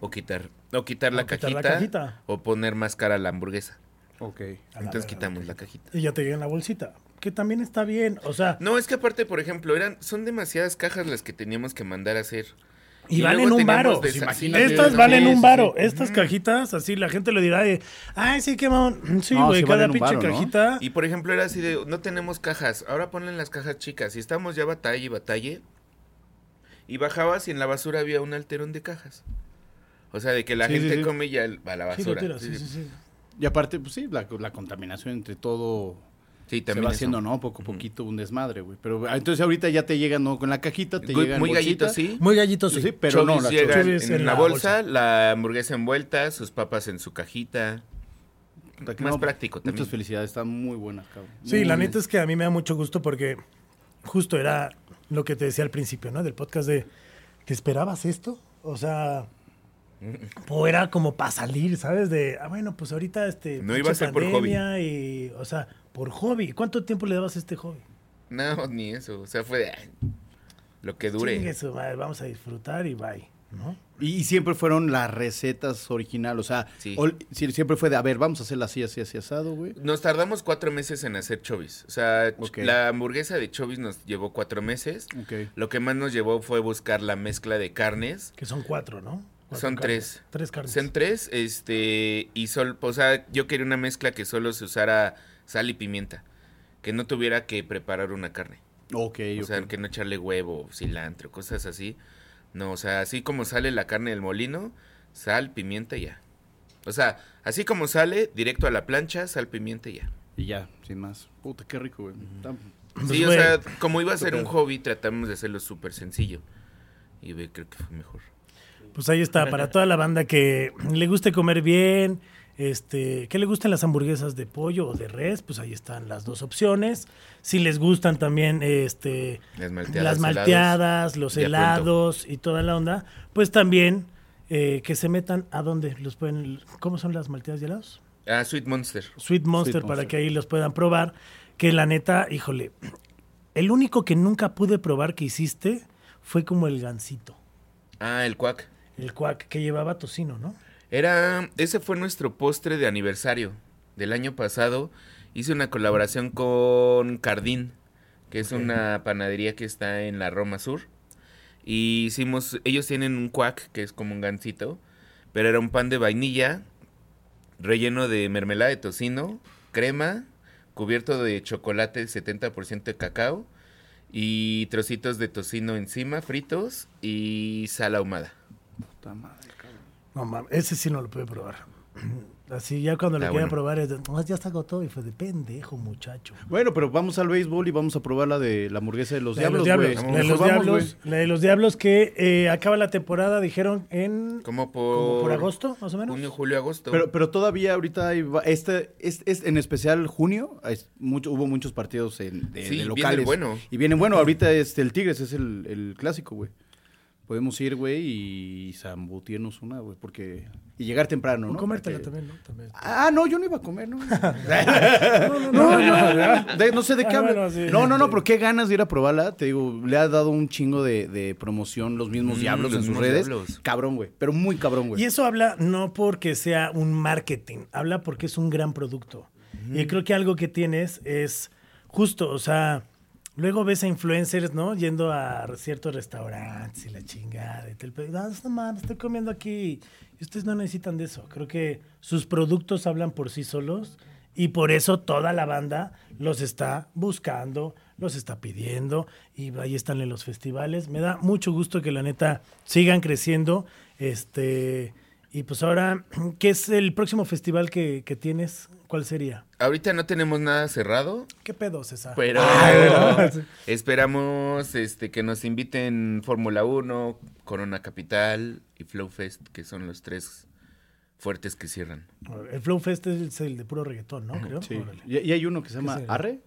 o quitar o quitar, la, O quitar cajita, la cajita. o poner más cara la hamburguesa. Ok. La Entonces quitamos la cajita. Y ya te llega en la bolsita. Que también está bien. O sea, No, es que aparte, por ejemplo, eran son demasiadas cajas las que teníamos que mandar a hacer. Y, y valen un varo. Pues Estas ¿no? valen Sí, un sí, varo. sí. Estas cajitas, así la gente lo dirá de, ay, sí, qué mamón. Sí, No, güey, sí cada pinche varo, ¿no? cajita. Y por ejemplo era así de, no tenemos cajas, ahora ponlen las cajas chicas. Y estamos ya batalla y batalle. Y bajabas y en la basura había un alterón de cajas. O sea, de que la Sí, sí, gente sí. come y ya va a la Sí, lo basura. Sí, sí, sí. sí, sí. Y aparte, pues sí, la, la contaminación entre todo Sí, se también va eso. haciendo, ¿no? Poco a poquito un desmadre, güey. Pero ah, entonces ahorita ya te llegan, ¿no? Con la cajita, te Muy- llegan muy gallito, sí. Muy gallito, Sí, sí. pero no, la llegan en, en la bolsa, la hamburguesa envuelta, sus papas en su cajita. Más no, práctico también. Muchas felicidades, están muy buenas, cabrón. Sí, Muy la bien. neta es que a mí me da mucho gusto porque justo era lo que te decía al principio, ¿no? Del podcast de que esperabas esto. O sea, o era como para salir, ¿sabes? De, ah, bueno, pues ahorita este. No iba a ser por hobby. Y, o sea, por hobby. ¿Cuánto tiempo le dabas a este hobby? No, ni eso. O sea, fue de ay, lo que dure. Madre, vamos a disfrutar y bye, ¿no? Y, y siempre fueron las recetas originales, o sea, Sí. ol- sí, siempre fue de, a ver, vamos a hacerla así, así, así, asado, güey. Nos tardamos cuatro meses en hacer chovis. O sea, la hamburguesa de chovis nos llevó cuatro meses. Lo que más nos llevó fue buscar la mezcla de carnes. Que son cuatro, ¿no? Cuatro Son carnes. tres. Tres carnes. Son tres, este, y sol, o sea, yo quería una mezcla que solo se usara sal y pimienta. Que no tuviera que preparar una carne. Ok, O sea, que no echarle huevo, cilantro, cosas así. No, o sea, así como sale la carne del molino, sal, pimienta y ya. O sea, así como sale, directo a la plancha, sal, pimienta y ya. Y ya, sin más. Puta, qué rico, güey. Está- Pues, sí, o güey, sea, como iba a ser un hobby, tratamos de hacerlo súper sencillo. Y ve, creo que fue mejor. Pues ahí está, para toda la banda que le guste comer bien, este, que le gusten las hamburguesas de pollo o de res, pues ahí están las dos opciones. Si les gustan también este, Las malteadas. las malteadas, los helados y toda la onda, pues también eh, que se metan a dónde los pueden, ¿cómo son las malteadas y helados? Ah, Sweet Monster. Sweet Monster, para Monster. que ahí los puedan probar. Que la neta, híjole, el único que nunca pude probar que hiciste fue como el gansito, Ah, el cuac. el cuac que llevaba tocino, ¿no? Era, ese fue nuestro postre de aniversario del año pasado. Hice una colaboración con Cardín, que es una panadería que está en la Roma Sur. Y hicimos, ellos tienen un cuac, que es como un gansito, pero era un pan de vainilla, relleno de mermelada de tocino, crema, cubierto de chocolate 70% de cacao y trocitos de tocino encima, fritos y sal ahumada. Puta madre. No mames, ese sí no lo pude probar. Así ya cuando lo Está quería bueno. probar es de, "No, ya está agotado y fue de pendejo, muchacho. Bueno, pero vamos al béisbol y vamos a probar la de la hamburguesa de los La de diablos, los güey. diablos, la de los vamos, diablos, la de los diablos que eh, acaba la temporada, dijeron, en Como por, como por agosto, más o menos. Junio, julio, agosto. Pero, pero todavía ahorita hay este, es, es- en especial junio, es mucho, hubo muchos partidos en, de, Sí, de viene locales. el bueno. Y vienen bueno, ahorita este, el Tigres es el, el clásico, güey. Podemos ir, güey, y zambutirnos una, güey, porque... Y llegar temprano, O ¿no? comértela que- también, ¿no? También. Ah, no, yo no iba a comer, ¿no? no, no, no, de- no sé de qué Ah, bueno, sí. No, no, no, pero qué ganas de ir a probarla. Te digo, le ha dado un chingo de, de promoción los mismos Mm, diablos los en sus mismos redes. diablos. Cabrón, güey, pero muy cabrón, güey. Y eso habla no porque sea un marketing, habla porque es un gran producto. Y creo que algo que tienes es justo, o sea, luego ves a influencers, ¿no? Yendo a ciertos restaurantes y la chingada. Y te no, no mames, estoy comiendo aquí. Y ustedes no necesitan de eso. Creo que sus productos hablan por sí solos y por eso toda la banda los está buscando, los está pidiendo y ahí están en los festivales. Me da mucho gusto que la neta sigan creciendo. Este, y pues ahora, ¿qué es el próximo festival que, que tienes? ¿Cuál sería? Ahorita no tenemos nada cerrado, ¿Qué pedo, César? pero Ah, esperamos este que nos inviten Fórmula 1, Corona Capital y Flow Fest, que son los tres fuertes que cierran. El Flow Fest es el de puro reggaetón, ¿no? Creo. Sí. Y, y hay uno que se llama? Arre.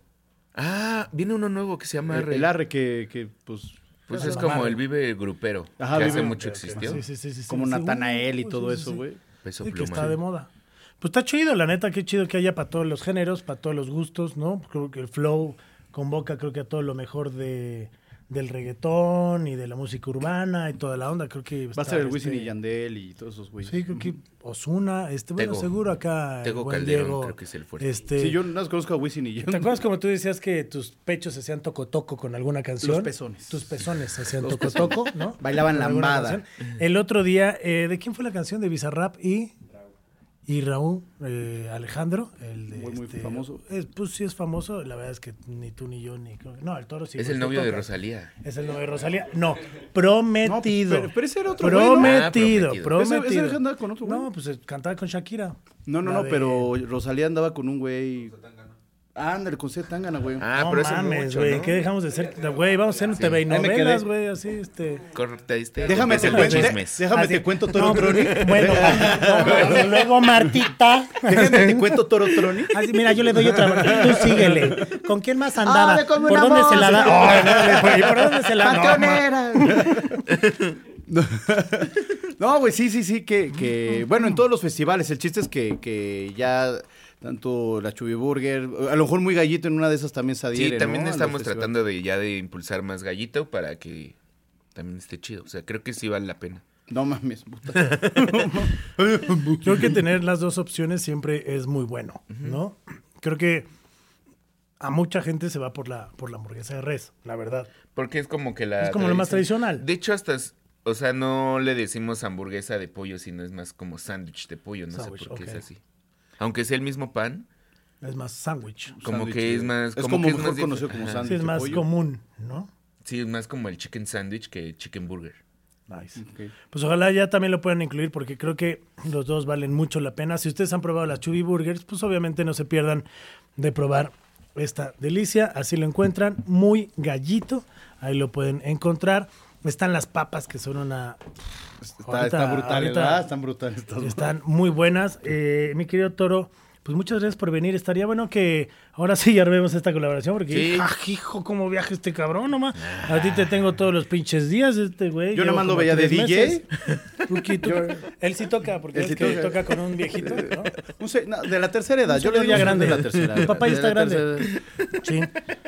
Ah, viene uno nuevo que se llama El, Arre. el Arre que, que, pues, Pues es como el Vive Grupero, Ajá, que Vive hace mucho existió. Sí, sí, sí, como sí. Natanael y todo eso, güey. Peso que está de moda. Pues está chido, la neta, qué chido que haya para todos los géneros, para todos los gustos, ¿no? Creo que el flow convoca, creo que a todo lo mejor de, del reggaetón y de la música urbana y toda la onda. Creo que Va a ser el Wisin este, y Yandel y todos esos güeyes. Sí, creo que Osuna, este, bueno, Tego. seguro acá. Tego buen Calderón, Diego, creo que es el fuerte. Este, Sí, yo no conozco a Wisin y ¿Te Yandel. acuerdas como tú decías que tus pechos se hacían toco-toco con alguna canción? Los pezones. Tus pezones se hacían toco-toco, ¿no? Bailaban lambada. El otro día, eh, ¿de quién fue la canción? De Bizarrap y... Y Raúl eh, Alejandro, el de Muy, muy este, famoso. es- pues sí es famoso, la verdad es que ni tú ni yo ni no, el toro sí. Es pues, el novio de. Rosalía. Es el novio de Rosalía. No, prometido. No, pero- pero ese era otro güey, ¿no? prometido, Ah, prometido. prometido. Ese- ese andaba con otro güey. No, pues cantaba con Shakira. No, no, no, de- pero Rosalía andaba con un güey. Ándale, con C. Tangana, güey. Ah, no pero eso mames, güey, ¿no? ¿qué dejamos de ser? Güey, vamos a hacer un Sí. TV y novelas, güey, así, este... Corta este. Déjame te, cuento, déjame Así. te cuento Toro No, Troni. Bueno, no, luego Martita. Déjame te cuento Toro Troni. Así, mira, yo le doy otra. Tú síguele. ¿Con quién más andaba? ¿Por una dónde se la da? Oh, no, ¿Y por dónde se la da? No, güey, sí, sí, sí, que, que, bueno, en todos los festivales, el chiste es que, que ya tanto la Chubiburger, a lo mejor muy gallito en una de esas también se adhiere, Sí, también estamos tratando de ya de impulsar más gallito para que también esté chido. O sea, creo que sí vale la pena. No mames, puta. Creo que tener las dos opciones siempre es muy bueno, ¿no? Creo que a mucha gente se va por la, por la hamburguesa de res, la verdad. Porque es como que la. Es como lo más tradicional. De hecho, hasta. es- O sea, no le decimos hamburguesa de pollo, sino es más como sándwich de pollo. No Sándwich, sé por qué es así. Aunque sea el mismo pan, Es más sándwich. como Sándwich, que es más. Es como, como que es mejor más conocido como sándwich. Sí, es más pollo. común, ¿no? Sí, es más como el chicken sandwich que el chicken burger. Nice. Pues ojalá ya también lo puedan incluir porque creo que los dos valen mucho la pena. Si ustedes han probado las Chubby Burgers, pues obviamente no se pierdan de probar esta delicia. Así lo encuentran, muy gallito. Ahí lo pueden encontrar. Están las papas que son una... Está, Ahorita- está brutal, ahorita- ¿verdad? Están brutales. Están muy buenas. Eh, mi querido Toro, pues muchas gracias por venir. Estaría bueno que ahora sí ya armemos esta colaboración porque, Sí. ¡ah, hijo, cómo viaja este cabrón nomás. A ti te tengo todos los pinches días, este güey. Yo nomás lo veía de DJ. tuki. Él sí toca, porque Él es sí que toca. toca con un viejito, ¿no? Un se- no, de la tercera edad. Un Yo le digo grande grande. de la tercera edad. papá ya está grande. Sí.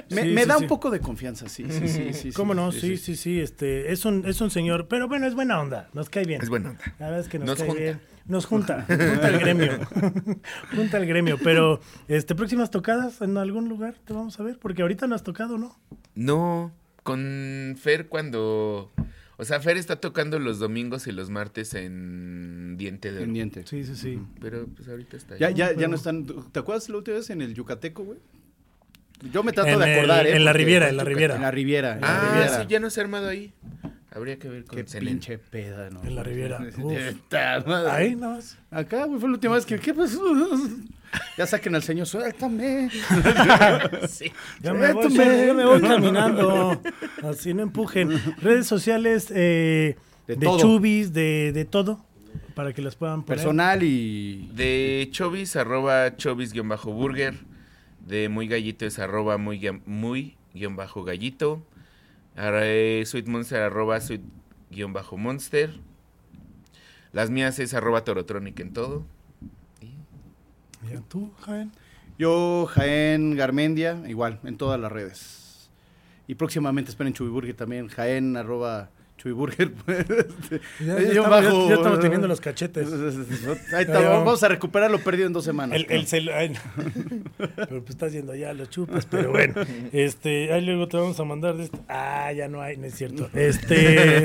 Me, Sí, me sí, da sí. un poco de confianza, sí, sí, sí. sí, ¿Cómo sí, no? Sí, sí, sí. este, es, un, es un señor, pero bueno, es buena onda, nos cae bien. Es buena onda. La verdad es que nos, Nos cae junta. bien. Nos junta, junta el gremio. junta el gremio. Pero, este, próximas tocadas en algún lugar te vamos a ver, porque ahorita no has tocado, ¿no? No, con Fer cuando... O sea, Fer está tocando los domingos y los martes en Diente de Oro. Pendiente. Sí, sí, sí. Pero pues ahorita está ahí. Ya, ya, ya pero- no están. ¿Te acuerdas la última vez en el Yucateco, güey? Yo me trato En de acordar, el- ¿eh? en la Riviera, en la Riviera. En la Riviera. en la Ah, Riviera. sí, ya no se ha armado ahí. Habría que ver con Qué Selene. pinche peda, ¿no? En la Riviera. Ahí, nada más. Acá, güey, fue la última vez que. ¿Qué pasó? Ya saquen al señor, suéltame. Ya me, voy, ya me voy caminando. Así no empujen. Redes sociales eh, De de, chubis, de, de todo, para que las puedan poner. Personal y. De Chovis, arroba Chovis-burger. De Muy Gallito es arroba muy, guion- muy guion bajo gallito. Ara- eh, Sweet Monster, arroba sweet guion bajo monster. Las mías es arroba Torotronic en todo. Ya, ¿Tú, Jaén? Yo, Jaén Garmendia, igual, en todas las redes. Y próximamente esperen Chubiburger también, Jaén, arroba Chubiburger. Ya, ya Yo estamos, bajo- ya- ya estamos teniendo los cachetes. Ahí está, Ya, ya. vamos a recuperar lo perdido en dos semanas. El, el cel- ay, no. pero pues estás yendo ya los chupas, pero bueno. Este, ahí luego te vamos a mandar de este. Ah, ya no hay, no es cierto. Este.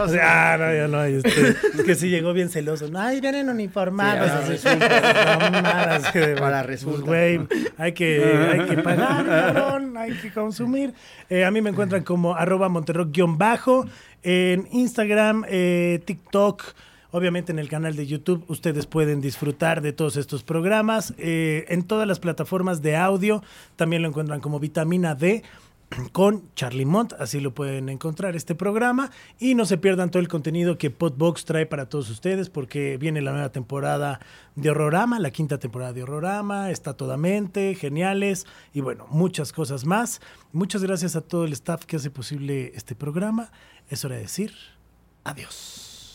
o sea, ah, no, ya no hay. Este, es que sí llegó bien celoso. No, ay, vienen uniformados. Sí, así. No, mamadas, que- Para pues, resulta. güey, hay que, hay que pagar, cabrón, hay que consumir. Eh, a mí me encuentran como arroba en Instagram, eh, TikTok. Obviamente en el canal de YouTube ustedes pueden disfrutar de todos estos programas. Eh, en todas las plataformas de audio también lo encuentran como Vitamina D con Charlie Mont, así lo pueden encontrar este programa y no se pierdan todo el contenido que Podbox trae para todos ustedes porque viene la nueva temporada de Horrorama, la quinta temporada de Horrorama, está toda mente, geniales y bueno, muchas cosas más. Muchas gracias a todo el staff que hace posible este programa. Es hora de decir adiós.